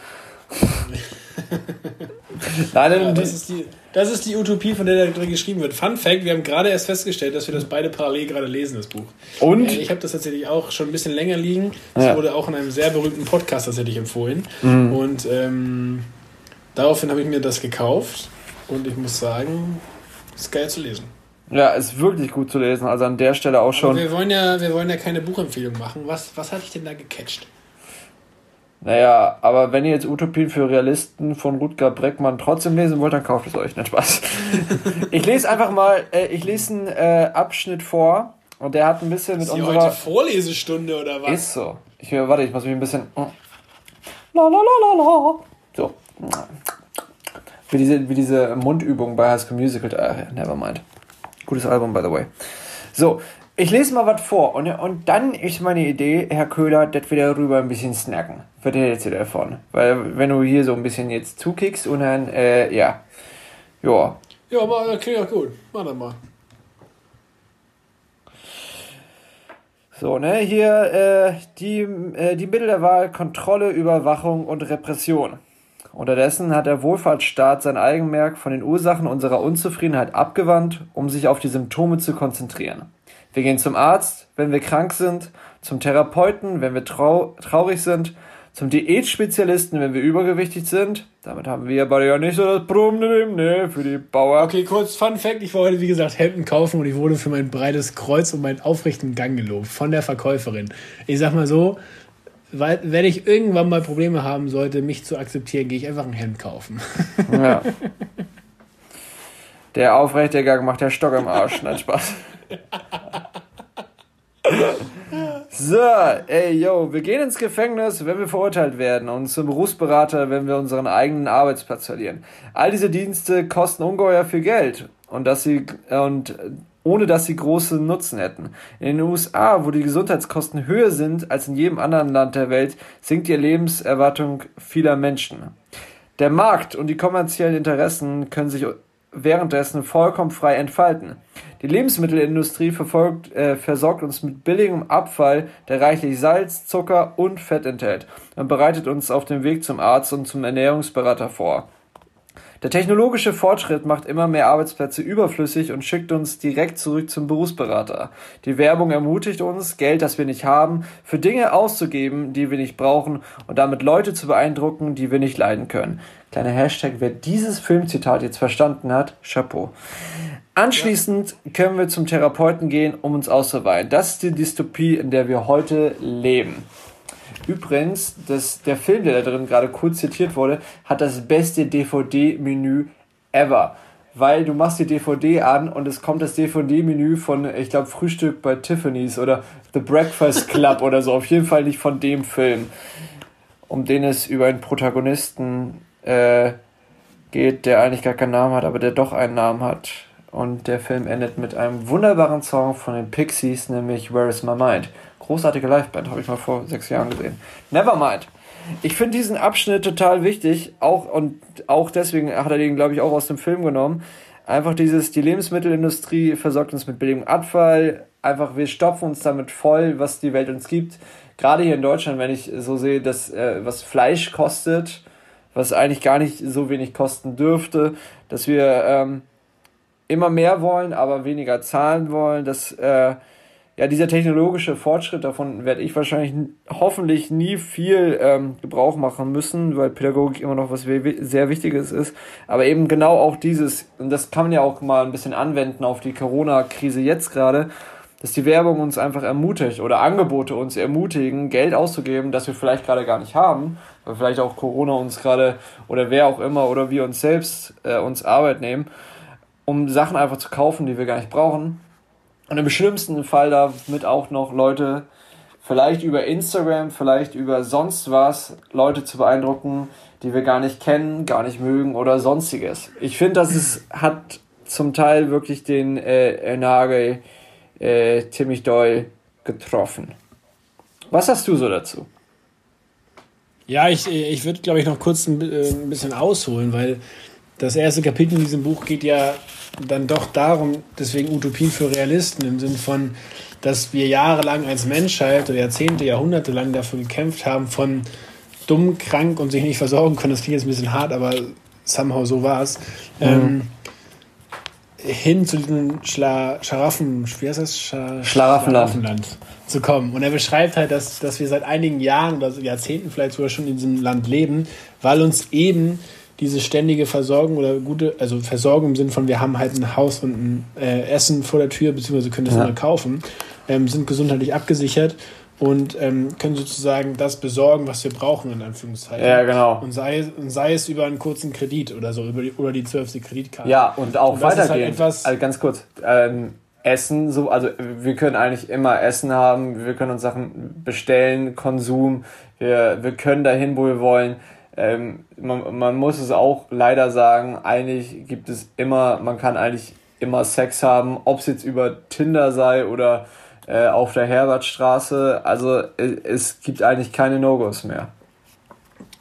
Nein, Ja, das, ist die, das ist die Utopie, von der da drin geschrieben wird. Fun Fact: Wir haben gerade erst festgestellt, dass wir das beide parallel gerade lesen, das Buch. und Äh, Ich habe das tatsächlich auch schon ein bisschen länger liegen. Das Ja. Mhm. wurde auch in einem sehr berühmten Podcast tatsächlich empfohlen. Und ähm, daraufhin habe ich mir das gekauft. Und ich muss sagen, ist geil zu lesen. Ja, ist wirklich gut zu lesen. Also an der Stelle auch Aber schon. wir wollen ja, wir wollen ja keine Buchempfehlung machen. Was, was hat dich denn da gecatcht? Naja, aber wenn ihr jetzt Utopien für Realisten von Rutger Breckmann trotzdem lesen wollt, dann kauft es euch. Nicht Spaß. ich lese einfach mal, äh, ich lese einen äh, Abschnitt vor und der hat ein bisschen mit Ist hier unserer. heute Vorlesestunde oder was? Ist so. Ich, warte, ich muss mich ein bisschen. La la la la la. So. Wie diese, wie diese Mundübung bei High School Musical. Äh, never mind. Gutes Album, by the way. So, ich lese mal was vor und, und dann ist meine Idee, Herr Köhler, dass wir darüber ein bisschen snacken. Was hältst du davon? Weil, wenn du hier so ein bisschen jetzt zukickst und dann, äh, ja. Ja. Ja, aber das klingt ja gut. Mach das mal. So, ne, hier äh, die, äh, die Mittel der Wahl, Kontrolle, Überwachung und Repression. Unterdessen hat der Wohlfahrtsstaat sein Eigenmerk von den Ursachen unserer Unzufriedenheit abgewandt, um sich auf die Symptome zu konzentrieren. Wir gehen zum Arzt, wenn wir krank sind, zum Therapeuten, wenn wir trau traurig sind, zum Diätspezialisten, wenn wir übergewichtig sind. Damit haben wir aber ja nicht so das Problem, ne, für die Bauer. Okay, kurz Fun Fact: Ich heute, wie gesagt, Hemden kaufen und ich wurde für mein breites Kreuz und meinen aufrechten Gang gelobt von der Verkäuferin. Ich sag mal so, weil, wenn ich irgendwann mal Probleme haben sollte, mich zu akzeptieren, gehe ich einfach ein Hemd kaufen. Ja. Der aufrechte Gang macht der Stock im Arsch. Nein, Spaß. So, ey, yo, wir gehen ins Gefängnis, wenn wir verurteilt werden und zum Berufsberater, wenn wir unseren eigenen Arbeitsplatz verlieren. All diese Dienste kosten ungeheuer viel Geld und dass sie und ohne dass sie große Nutzen hätten. In den USA, wo die Gesundheitskosten höher sind als in jedem anderen Land der Welt, sinkt die Lebenserwartung vieler Menschen. Der Markt und die kommerziellen Interessen können sich währenddessen vollkommen frei entfalten. Die Lebensmittelindustrie verfolgt, äh, versorgt uns mit billigem Abfall, der reichlich Salz, Zucker und Fett enthält und bereitet uns auf dem Weg zum Arzt und zum Ernährungsberater vor. Der technologische Fortschritt macht immer mehr Arbeitsplätze überflüssig und schickt uns direkt zurück zum Berufsberater. Die Werbung ermutigt uns, Geld, das wir nicht haben, für Dinge auszugeben, die wir nicht brauchen und damit Leute zu beeindrucken, die wir nicht leiden können. Kleiner Hashtag, wer dieses Filmzitat jetzt verstanden hat, Chapeau. Anschließend können wir zum Therapeuten gehen, um uns auszuweinen. Das ist die Dystopie, in der wir heute leben. Übrigens, das, der Film, der da drin gerade kurz zitiert wurde, hat das beste DVD-Menü ever. Weil du machst die DVD an und es kommt das DVD-Menü von, ich glaube, Frühstück bei Tiffany's oder The Breakfast Club oder so. Auf jeden Fall nicht von dem Film, um den es über einen Protagonisten äh, geht, der eigentlich gar keinen Namen hat, aber der doch einen Namen hat. Und der Film endet mit einem wunderbaren Song von den Pixies, nämlich Where is My Mind. Großartige Liveband, habe ich mal vor sechs Jahren gesehen. Nevermind. Ich finde diesen Abschnitt total wichtig, auch und auch deswegen hat er den, glaube ich, auch aus dem Film genommen. Einfach dieses, die Lebensmittelindustrie versorgt uns mit billigem Abfall, einfach, wir stopfen uns damit voll, was die Welt uns gibt. Gerade hier in Deutschland, wenn ich so sehe, dass äh, was Fleisch kostet, was eigentlich gar nicht so wenig kosten dürfte, dass wir ähm, immer mehr wollen, aber weniger zahlen wollen, dass äh, ja, dieser technologische Fortschritt, davon werde ich wahrscheinlich hoffentlich nie viel ähm, Gebrauch machen müssen, weil Pädagogik immer noch was sehr Wichtiges ist. Aber eben genau auch dieses, und das kann man ja auch mal ein bisschen anwenden auf die Corona-Krise jetzt gerade, dass die Werbung uns einfach ermutigt oder Angebote uns ermutigen, Geld auszugeben, das wir vielleicht gerade gar nicht haben, weil vielleicht auch Corona uns gerade oder wer auch immer oder wir uns selbst äh, uns Arbeit nehmen, um Sachen einfach zu kaufen, die wir gar nicht brauchen und im schlimmsten Fall damit auch noch Leute, vielleicht über Instagram, vielleicht über sonst was, Leute zu beeindrucken, die wir gar nicht kennen, gar nicht mögen oder sonstiges. Ich finde, das ist, hat zum Teil wirklich den äh, Nagel äh, ziemlich doll getroffen. Was hast du so dazu? Ja, ich, ich würde, glaube ich, noch kurz ein, äh, ein bisschen ausholen, weil das erste Kapitel in diesem Buch geht ja dann doch darum, deswegen Utopien für Realisten im Sinn von, dass wir jahrelang als Menschheit oder Jahrzehnte, Jahrhunderte lang dafür gekämpft haben, von dumm, krank und sich nicht versorgen können. Das klingt jetzt ein bisschen hart, aber somehow so war es. Mhm. Ähm, hin zu diesem Schla Scharaffen, wie heißt das? Schla Schlaraffenland zu kommen. Und er beschreibt halt, dass, dass wir seit einigen Jahren oder Jahrzehnten vielleicht sogar schon in diesem Land leben, weil uns eben diese ständige Versorgung oder gute, also Versorgung im Sinne von, wir haben halt ein Haus und ein äh, Essen vor der Tür, beziehungsweise können das ja. immer kaufen, ähm, sind gesundheitlich abgesichert und ähm, können sozusagen das besorgen, was wir brauchen, in Anführungszeichen. Ja, genau. Und sei, und sei es über einen kurzen Kredit oder so, über die, oder die zwölfte Kreditkarte. Ja, und auch und weitergehen. Halt also ganz kurz, ähm, Essen, so, also wir können eigentlich immer Essen haben, wir können uns Sachen bestellen, Konsum, wir, wir können dahin, wo wir wollen. Ähm, man, man muss es auch leider sagen, eigentlich gibt es immer, man kann eigentlich immer Sex haben, ob es jetzt über Tinder sei oder äh, auf der Herbertstraße. Also es, es gibt eigentlich keine No-Gos mehr.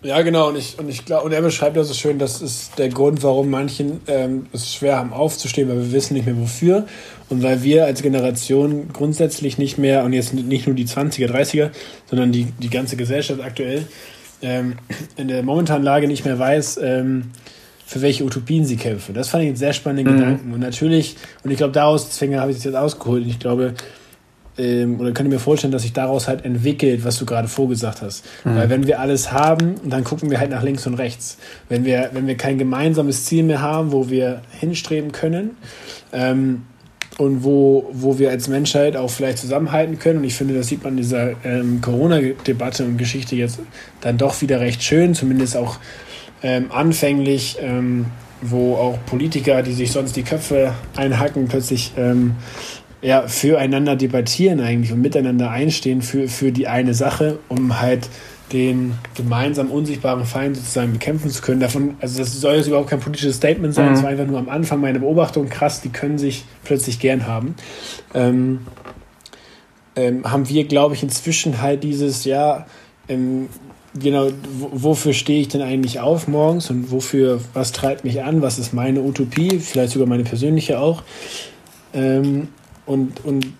Ja, genau, und ich, und ich glaube, und er beschreibt das so schön, das ist der Grund, warum manchen ähm, es schwer haben aufzustehen, weil wir wissen nicht mehr wofür. Und weil wir als Generation grundsätzlich nicht mehr, und jetzt nicht nur die 20er, 30er, sondern die, die ganze Gesellschaft aktuell, ähm, in der momentanen Lage nicht mehr weiß, ähm, für welche Utopien sie kämpfen. Das fand ich einen sehr spannenden mhm. Gedanken. Und natürlich, und ich glaube, daraus, deswegen habe ich es jetzt ausgeholt, und ich glaube, ähm, oder könnte mir vorstellen, dass sich daraus halt entwickelt, was du gerade vorgesagt hast. Mhm. Weil wenn wir alles haben, dann gucken wir halt nach links und rechts. Wenn wir, wenn wir kein gemeinsames Ziel mehr haben, wo wir hinstreben können, ähm, und wo, wo wir als Menschheit auch vielleicht zusammenhalten können. Und ich finde, das sieht man in dieser ähm, Corona-Debatte und Geschichte jetzt dann doch wieder recht schön, zumindest auch ähm, anfänglich, ähm, wo auch Politiker, die sich sonst die Köpfe einhacken, plötzlich ähm, ja, füreinander debattieren eigentlich und miteinander einstehen für, für die eine Sache, um halt den gemeinsam unsichtbaren Feind sozusagen bekämpfen zu können. Davon, also das soll jetzt überhaupt kein politisches Statement sein, es mhm. war einfach nur am Anfang meine Beobachtung, krass, die können sich plötzlich gern haben. Ähm, ähm, haben wir, glaube ich, inzwischen halt dieses, ja, ähm, genau, wofür stehe ich denn eigentlich auf morgens und wofür, was treibt mich an, was ist meine Utopie, vielleicht sogar meine persönliche auch. Ähm, und, und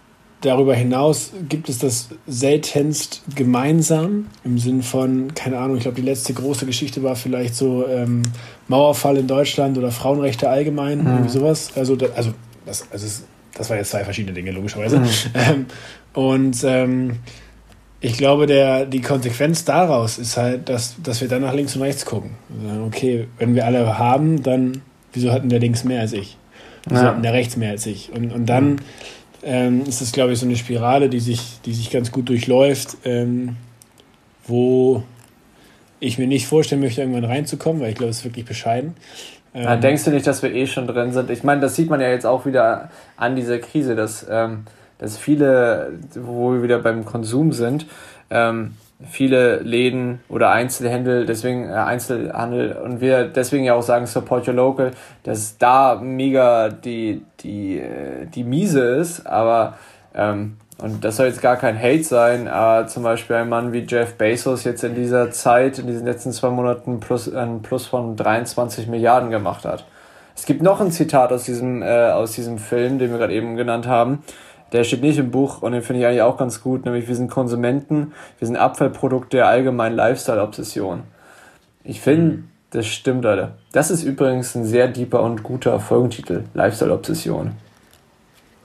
darüber hinaus gibt es das seltenst gemeinsam im Sinn von, keine Ahnung, ich glaube, die letzte große Geschichte war vielleicht so ähm, Mauerfall in Deutschland oder Frauenrechte allgemein, mhm. irgendwie sowas. Also, da, also, das, also das war jetzt zwei verschiedene Dinge, logischerweise. Mhm. Ähm, und ähm, ich glaube, der, die Konsequenz daraus ist halt, dass, dass wir dann nach links und rechts gucken. Okay, wenn wir alle haben, dann wieso hatten der links mehr als ich? Wieso ja. hatten der rechts mehr als ich? Und, und dann. Mhm ähm, ist es, glaube ich, so eine Spirale, die sich, die sich ganz gut durchläuft, ähm, wo ich mir nicht vorstellen möchte, irgendwann reinzukommen, weil ich glaube, es ist wirklich bescheiden. Ähm, ja, denkst du nicht, dass wir eh schon drin sind? Ich meine, das sieht man ja jetzt auch wieder an dieser Krise, dass, ähm, dass viele, wo wir wieder beim Konsum sind, ähm, viele Läden oder Einzelhändler, deswegen äh, Einzelhandel und wir deswegen ja auch sagen Support Your Local, dass da mega die, die, äh, die Miese ist, aber ähm, und das soll jetzt gar kein Hate sein, aber zum Beispiel ein Mann wie Jeff Bezos jetzt in dieser Zeit, in diesen letzten zwei Monaten plus, ein Plus von 23 Milliarden gemacht hat. Es gibt noch ein Zitat aus diesem, äh, aus diesem Film, den wir gerade eben genannt haben. Der steht nicht im Buch und den finde ich eigentlich auch ganz gut, nämlich wir sind Konsumenten, wir sind Abfallprodukte der allgemeinen Lifestyle-Obsession. Ich finde, mhm. das stimmt, Alter. Das ist übrigens ein sehr deeper und guter Folgentitel, Lifestyle-Obsession.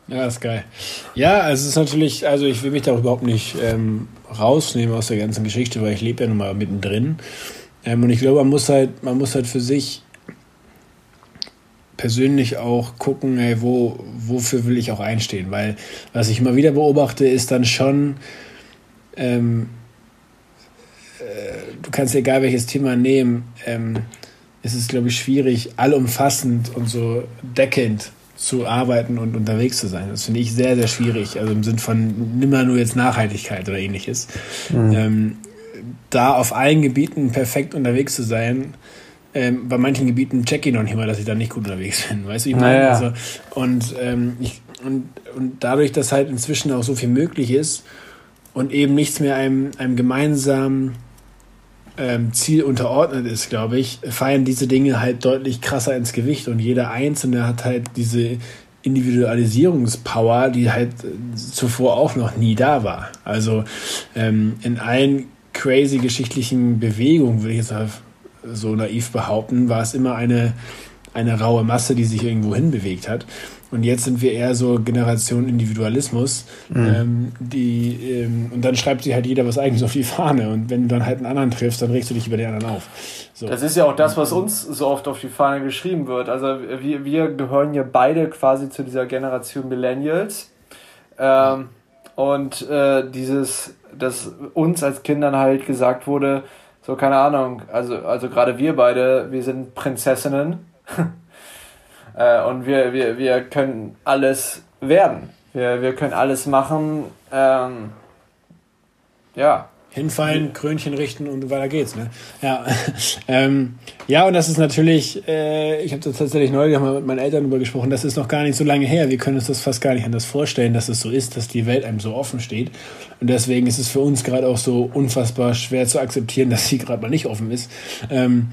Ja, ist geil. Ja, also es ist natürlich, also ich will mich da überhaupt nicht ähm, rausnehmen aus der ganzen Geschichte, weil ich lebe ja nun mal mittendrin. Ähm, und ich glaube, man muss halt, man muss halt für sich persönlich auch gucken, ey, wo, wofür will ich auch einstehen. Weil was ich immer wieder beobachte, ist dann schon, ähm, äh, du kannst egal welches Thema nehmen, ähm, es ist, glaube ich, schwierig, allumfassend und so deckend zu arbeiten und unterwegs zu sein. Das finde ich sehr, sehr schwierig. Also im Sinn von nimmer nur jetzt Nachhaltigkeit oder ähnliches. Mhm. Ähm, da auf allen Gebieten perfekt unterwegs zu sein, ähm, bei manchen Gebieten checke ich noch nicht mal, dass ich da nicht gut unterwegs bin. Weißt du, ich meine? Naja. Also, und, ähm, ich, und, und dadurch, dass halt inzwischen auch so viel möglich ist und eben nichts mehr einem, einem gemeinsamen ähm, Ziel unterordnet ist, glaube ich, fallen diese Dinge halt deutlich krasser ins Gewicht und jeder Einzelne hat halt diese Individualisierungspower, die halt zuvor auch noch nie da war. Also ähm, in allen crazy geschichtlichen Bewegungen, würde ich jetzt mal so naiv behaupten, war es immer eine, eine raue Masse, die sich irgendwo hinbewegt hat. Und jetzt sind wir eher so Generation Individualismus. Mhm. Ähm, die, ähm, und dann schreibt sich halt jeder was eigenes auf die Fahne. Und wenn du dann halt einen anderen triffst, dann regst du dich über den anderen auf. So. Das ist ja auch das, was uns so oft auf die Fahne geschrieben wird. Also wir, wir gehören ja beide quasi zu dieser Generation Millennials. Ähm, und äh, dieses, dass uns als Kindern halt gesagt wurde, so keine Ahnung, also, also gerade wir beide, wir sind Prinzessinnen. Äh, und wir, wir, wir können alles werden. Wir, wir können alles machen. Ähm, ja. Hinfallen, Krönchen richten und weiter geht's. Ne? Ja. ähm, ja, und das ist natürlich, äh, ich habe da tatsächlich neulich mal mit meinen Eltern darüber gesprochen, das ist noch gar nicht so lange her. Wir können uns das fast gar nicht anders vorstellen, dass es so ist, dass die Welt einem so offen steht. Und deswegen ist es für uns gerade auch so unfassbar schwer zu akzeptieren, dass sie gerade mal nicht offen ist. Ähm,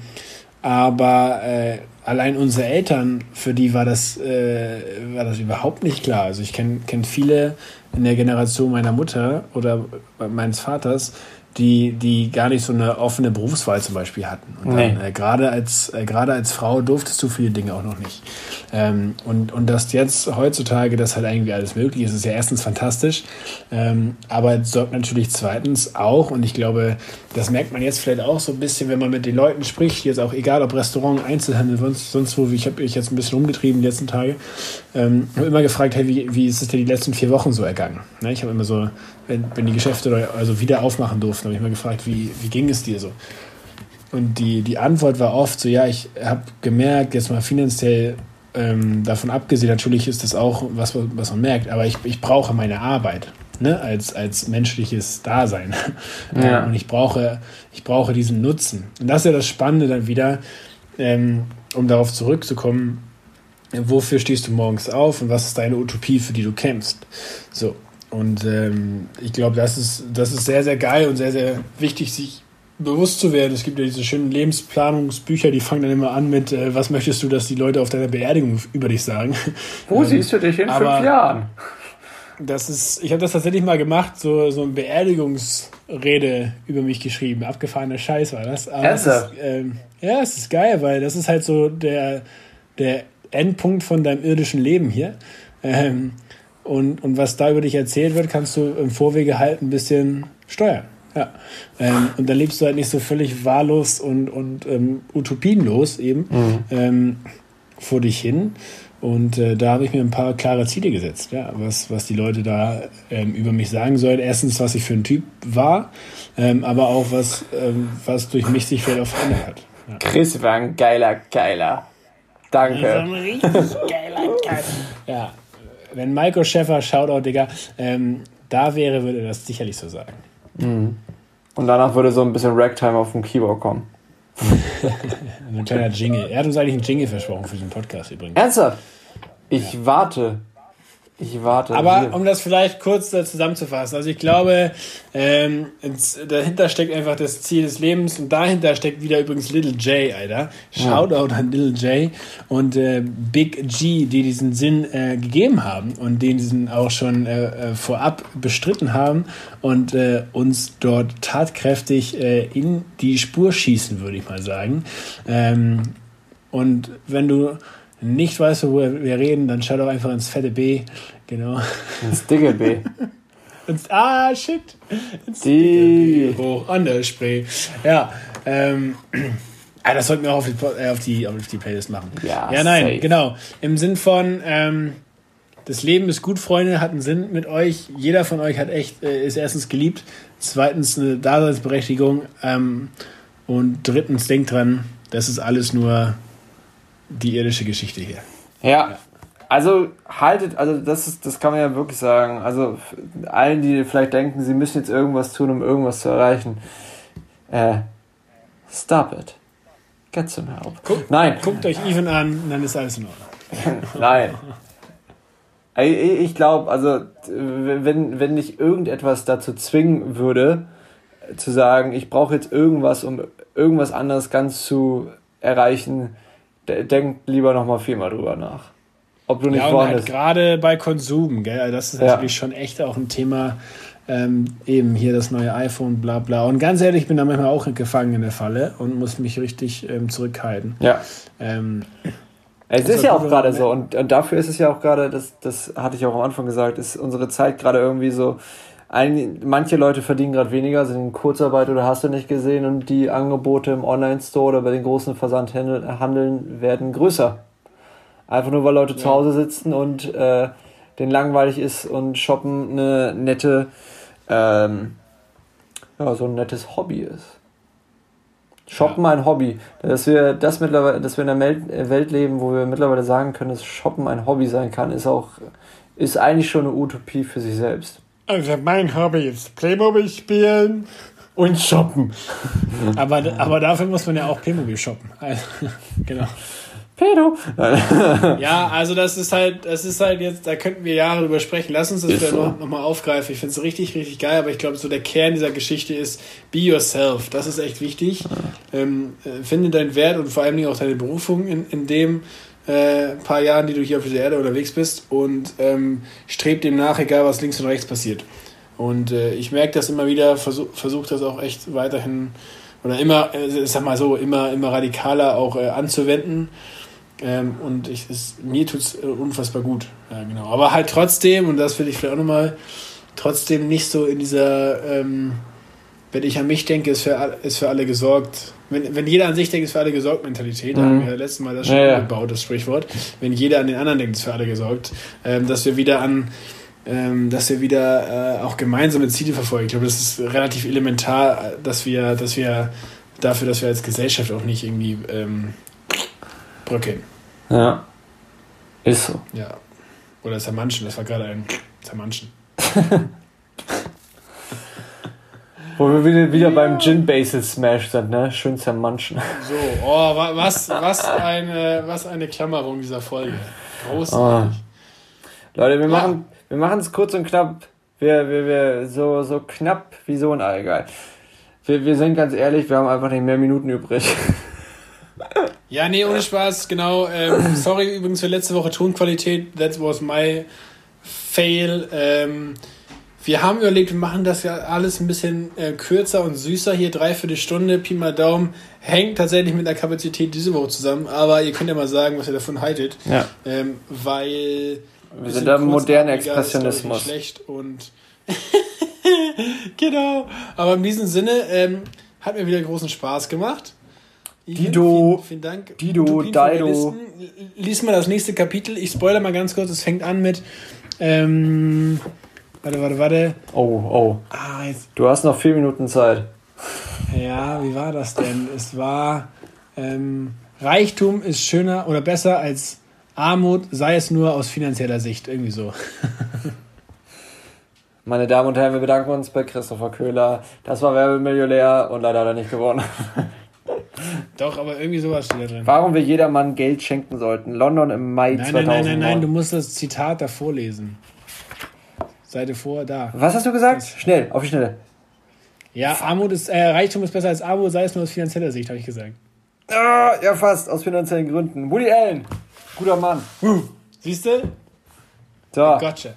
aber äh, allein unsere Eltern, für die war das, äh, war das überhaupt nicht klar. Also ich kenne kenn viele in der Generation meiner Mutter oder meines Vaters, die, die gar nicht so eine offene Berufswahl zum Beispiel hatten. Und nee. äh, gerade als, äh, gerade als Frau durftest du viele Dinge auch noch nicht. Ähm, und, und dass jetzt heutzutage das halt irgendwie alles möglich ist, ist ja erstens fantastisch, ähm, aber es sorgt natürlich zweitens auch, und ich glaube, das merkt man jetzt vielleicht auch so ein bisschen, wenn man mit den Leuten spricht, jetzt auch egal ob Restaurant, Einzelhandel, sonst, sonst wo, ich habe mich jetzt ein bisschen rumgetrieben die letzten Tage, ähm, habe immer gefragt, hey, wie, wie ist es dir die letzten vier Wochen so ergangen? Ne, ich habe immer so, wenn, wenn die Geschäfte also wieder aufmachen durften, habe ich immer gefragt, wie, wie ging es dir so? Und die, die Antwort war oft so, ja, ich habe gemerkt, jetzt mal finanziell ähm, davon abgesehen, natürlich ist das auch was, was man merkt, aber ich, ich brauche meine Arbeit ne, als, als menschliches Dasein. Ja. Und ich brauche, ich brauche diesen Nutzen. Und das ist ja das Spannende dann wieder, ähm, um darauf zurückzukommen, wofür stehst du morgens auf und was ist deine Utopie, für die du kämpfst. So. Und ähm, ich glaube, das ist, das ist sehr, sehr geil und sehr, sehr wichtig, sich bewusst zu werden. Es gibt ja diese schönen Lebensplanungsbücher, die fangen dann immer an mit, äh, was möchtest du, dass die Leute auf deiner Beerdigung über dich sagen? Wo ähm, siehst du dich in fünf Jahren? Das ist, ich habe das tatsächlich mal gemacht, so, so eine Beerdigungsrede über mich geschrieben. Abgefahrener Scheiß war das. Aber es ist, ähm, ja, es ist geil, weil das ist halt so der, der Endpunkt von deinem irdischen Leben hier. Ähm, und, und was da über dich erzählt wird, kannst du im Vorwege halt ein bisschen steuern. Ja. Ähm, und dann lebst du halt nicht so völlig wahllos und, und ähm, utopienlos eben mhm. ähm, vor dich hin. Und äh, da habe ich mir ein paar klare Ziele gesetzt, ja, was, was die Leute da ähm, über mich sagen sollen. Erstens, was ich für ein Typ war, ähm, aber auch was, ähm, was durch mich sich vielleicht auch verändert hat. Ja. Chris war ein geiler, geiler. Danke. Das ein richtig geiler, geiler. Ja, wenn Maiko Schäfer, Shoutout, Digga, ähm, da wäre, würde er das sicherlich so sagen. Mhm. Und danach würde so ein bisschen Ragtime auf dem Keyboard kommen. ein kleiner Jingle. Er hat uns eigentlich einen Jingle versprochen für den Podcast übrigens. Ernsthaft? Ich ja. warte. Ich warte. Aber hier. um das vielleicht kurz äh, zusammenzufassen, also ich glaube, ähm, dahinter steckt einfach das Ziel des Lebens und dahinter steckt wieder übrigens Little J, Alter. Shoutout an Little J und äh, Big G, die diesen Sinn äh, gegeben haben und den diesen auch schon äh, äh, vorab bestritten haben und äh, uns dort tatkräftig in die Spur schießen, würde ich mal sagen. Ähm, und wenn du nicht weißt, worüber wir reden, dann schau doch einfach ins fette B. Genau. Ins dicke B. ins, ah, shit. Ins Die. dicke B hoch an der Spree. Ja, ähm. Ah, das sollten wir auch auf die, äh, auf die, auf die Playlist machen. Ja, ja nein, safe. genau. Im Sinn von, ähm, das Leben ist gut, Freunde, hat einen Sinn mit euch. Jeder von euch hat echt, äh, ist erstens geliebt, zweitens eine Daseinsberechtigung ähm, und drittens denkt dran, das ist alles nur die irdische Geschichte hier. Ja. Also haltet, also das ist, das kann man ja wirklich sagen. Also allen, die vielleicht denken, sie müssen jetzt irgendwas tun, um irgendwas zu erreichen. Äh, stop it. Get some help. Guck- Nein, Guckt euch Even an, dann ist alles in Ordnung. nein. Ich glaube, also wenn, wenn dich irgendetwas dazu zwingen würde, zu sagen, ich brauche jetzt irgendwas, um irgendwas anderes ganz zu erreichen, de- denk lieber nochmal viermal drüber nach. Ob du nicht Ja, und halt gerade bei Konsum, gell? Also das ist Ja. natürlich schon echt auch ein Thema. Ähm, eben hier das neue iPhone, bla bla. Und ganz ehrlich, ich bin da manchmal auch gefangen in der Falle und muss mich richtig ähm, zurückhalten. ja. Ähm, Es Das ist ja auch gerade so und, und dafür ist es ja auch gerade, das, das hatte ich auch am Anfang gesagt, ist unsere Zeit gerade irgendwie so, ein, manche Leute verdienen gerade weniger, sind in Kurzarbeit oder hast du nicht gesehen und die Angebote im Online-Store oder bei den großen Versandhandeln werden größer. Einfach nur, weil Leute zu Ja. Hause sitzen und äh, denen langweilig ist und shoppen eine nette, ähm, ja, so ein nettes Hobby ist. Shoppen Ja. ein Hobby. Dass wir das mittlerweile, dass wir in einer Mel- äh, Welt leben, wo wir mittlerweile sagen können, dass Shoppen ein Hobby sein kann, ist auch, ist eigentlich schon eine Utopie für sich selbst. Also mein Hobby ist Playmobil spielen und shoppen. aber, aber dafür muss man ja auch Playmobil shoppen. Also, genau. Pedo! Ja, also das ist halt, das ist halt jetzt, da könnten wir Jahre drüber sprechen. Lass uns das Ist so. noch, noch mal aufgreifen. Ich finde es richtig, richtig geil, aber ich glaube, so der Kern dieser Geschichte ist be yourself. Das ist echt wichtig. Ähm, äh, finde deinen Wert und vor allen Dingen auch deine Berufung in, in dem äh, paar Jahren, die du hier auf dieser Erde unterwegs bist und ähm, streb dem nach, egal was links und rechts passiert. Und äh, ich merke das immer wieder, versuche versuch das auch echt weiterhin oder immer, äh, sag mal so, immer, immer radikaler auch äh, anzuwenden. Ähm, und ich, es, mir tut es äh, unfassbar gut. Ja, genau. Aber halt trotzdem, und das will ich vielleicht auch nochmal, trotzdem nicht so in dieser, ähm, wenn ich an mich denke, ist für, ist für alle gesorgt. Wenn, wenn jeder an sich denkt, ist für alle gesorgt Mentalität, da Mhm. haben wir ja letztes Mal das schon Ja, gebaut, das Sprichwort. Wenn jeder an den anderen denkt, ist für alle gesorgt. Ähm, dass wir wieder an, ähm, dass wir wieder äh, auch gemeinsame Ziele verfolgen. Ich glaube, das ist relativ elementar, dass wir, dass wir dafür, dass wir als Gesellschaft auch nicht irgendwie ähm, bröckeln. Ja. Ist so. Ja. Oder zermanschen, das war gerade ein zermanschen. Wo wir wieder, wieder beim Gin Basil Smash sind, ne? Schön zermanschen. So, oh, wa- was, was, eine, was eine Klammerung dieser Folge. Großartig. Leute, wir Ja. machen wir machen es kurz und knapp. Wir, wir, wir, so, so knapp wie so ein Allgeil. Wir, wir sind ganz ehrlich, wir haben einfach nicht mehr Minuten übrig. Ja, nee, ohne Spaß, genau. Ähm, sorry übrigens für letzte Woche Tonqualität. That was my fail. Ähm, wir haben überlegt, wir machen das ja alles ein bisschen äh, kürzer und süßer. Hier dreiviertel Stunde, Pi mal Daumen. Hängt tatsächlich mit der Kapazität diese Woche zusammen. Aber ihr könnt ja mal sagen, was ihr davon haltet. Ja. Ähm, weil Wir sind da nicht Expressionismus. schlecht und genau. Aber in diesem Sinne ähm, hat mir wieder großen Spaß gemacht. Dido. Vielen, vielen Dank. Dido, Dido. Lies mal das nächste Kapitel. Ich spoilere mal ganz kurz. Es fängt an mit. Ähm, warte, warte, warte. Oh, oh. Ah, jetzt, Du hast noch vier Minuten Zeit. ja, wie war das denn? Es war. Ähm, Reichtum ist schöner oder besser als Armut, sei es nur aus finanzieller Sicht. Irgendwie so. Meine Damen und Herren, wir bedanken uns bei Christopher Köhler. Das war Werbemillionär und leider hat er nicht gewonnen. Doch, aber irgendwie sowas steht da drin. Warum wir jedermann Geld schenken sollten. London im Mai Nein, nein, 2009. nein, nein, nein, du musst das Zitat davor lesen. Seite vor, da. Was hast du gesagt? Schnell, auf die Schnelle. Ja, Armut ist, äh, Reichtum ist besser als Armut, sei es nur aus finanzieller Sicht, habe ich gesagt. Ah, ja, fast. Aus finanziellen Gründen. Woody Allen. Guter Mann. Siehst du? So. Gotcha.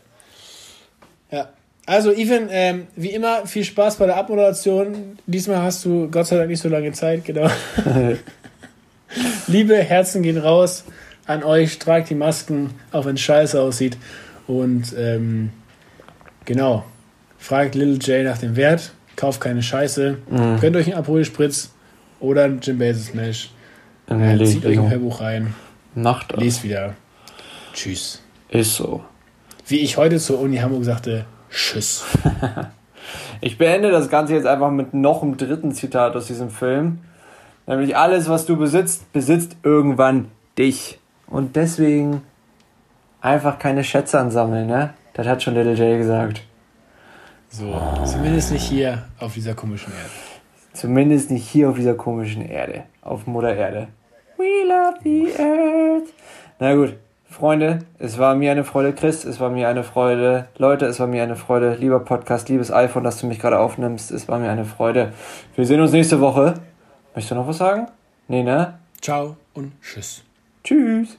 Ja. Also, Ethan, ähm, wie immer, viel Spaß bei der Abmoderation. Diesmal hast du Gott sei Dank nicht so lange Zeit, genau. Liebe Herzen gehen raus an euch, tragt die Masken, auch wenn es scheiße aussieht. Und ähm, genau, fragt Little J nach dem Wert, kauft keine Scheiße, gönnt euch einen Aperol Spritz oder einen Jim Bezos Smash. Äh, zieht euch ein Hörbuch rein, Macht das. lest wieder. Tschüss. Ist so. Wie ich heute zur Uni Hamburg sagte, Tschüss. Ich beende das Ganze jetzt einfach mit noch einem dritten Zitat aus diesem Film. Nämlich alles, was du besitzt, besitzt irgendwann dich. Und deswegen einfach keine Schätze ansammeln, ne? Das hat schon Little J gesagt. So, zumindest nicht hier auf dieser komischen Erde. Zumindest nicht hier auf dieser komischen Erde. Auf Mutter Erde. We love the earth. Na gut, Freunde, es war mir eine Freude, Chris, es war mir eine Freude, Leute, es war mir eine Freude, lieber Podcast, liebes iPhone, dass du mich gerade aufnimmst, es war mir eine Freude. Wir sehen uns nächste Woche. Möchtest du noch was sagen? Nee, ne? Ciao und Tschüss. Tschüss.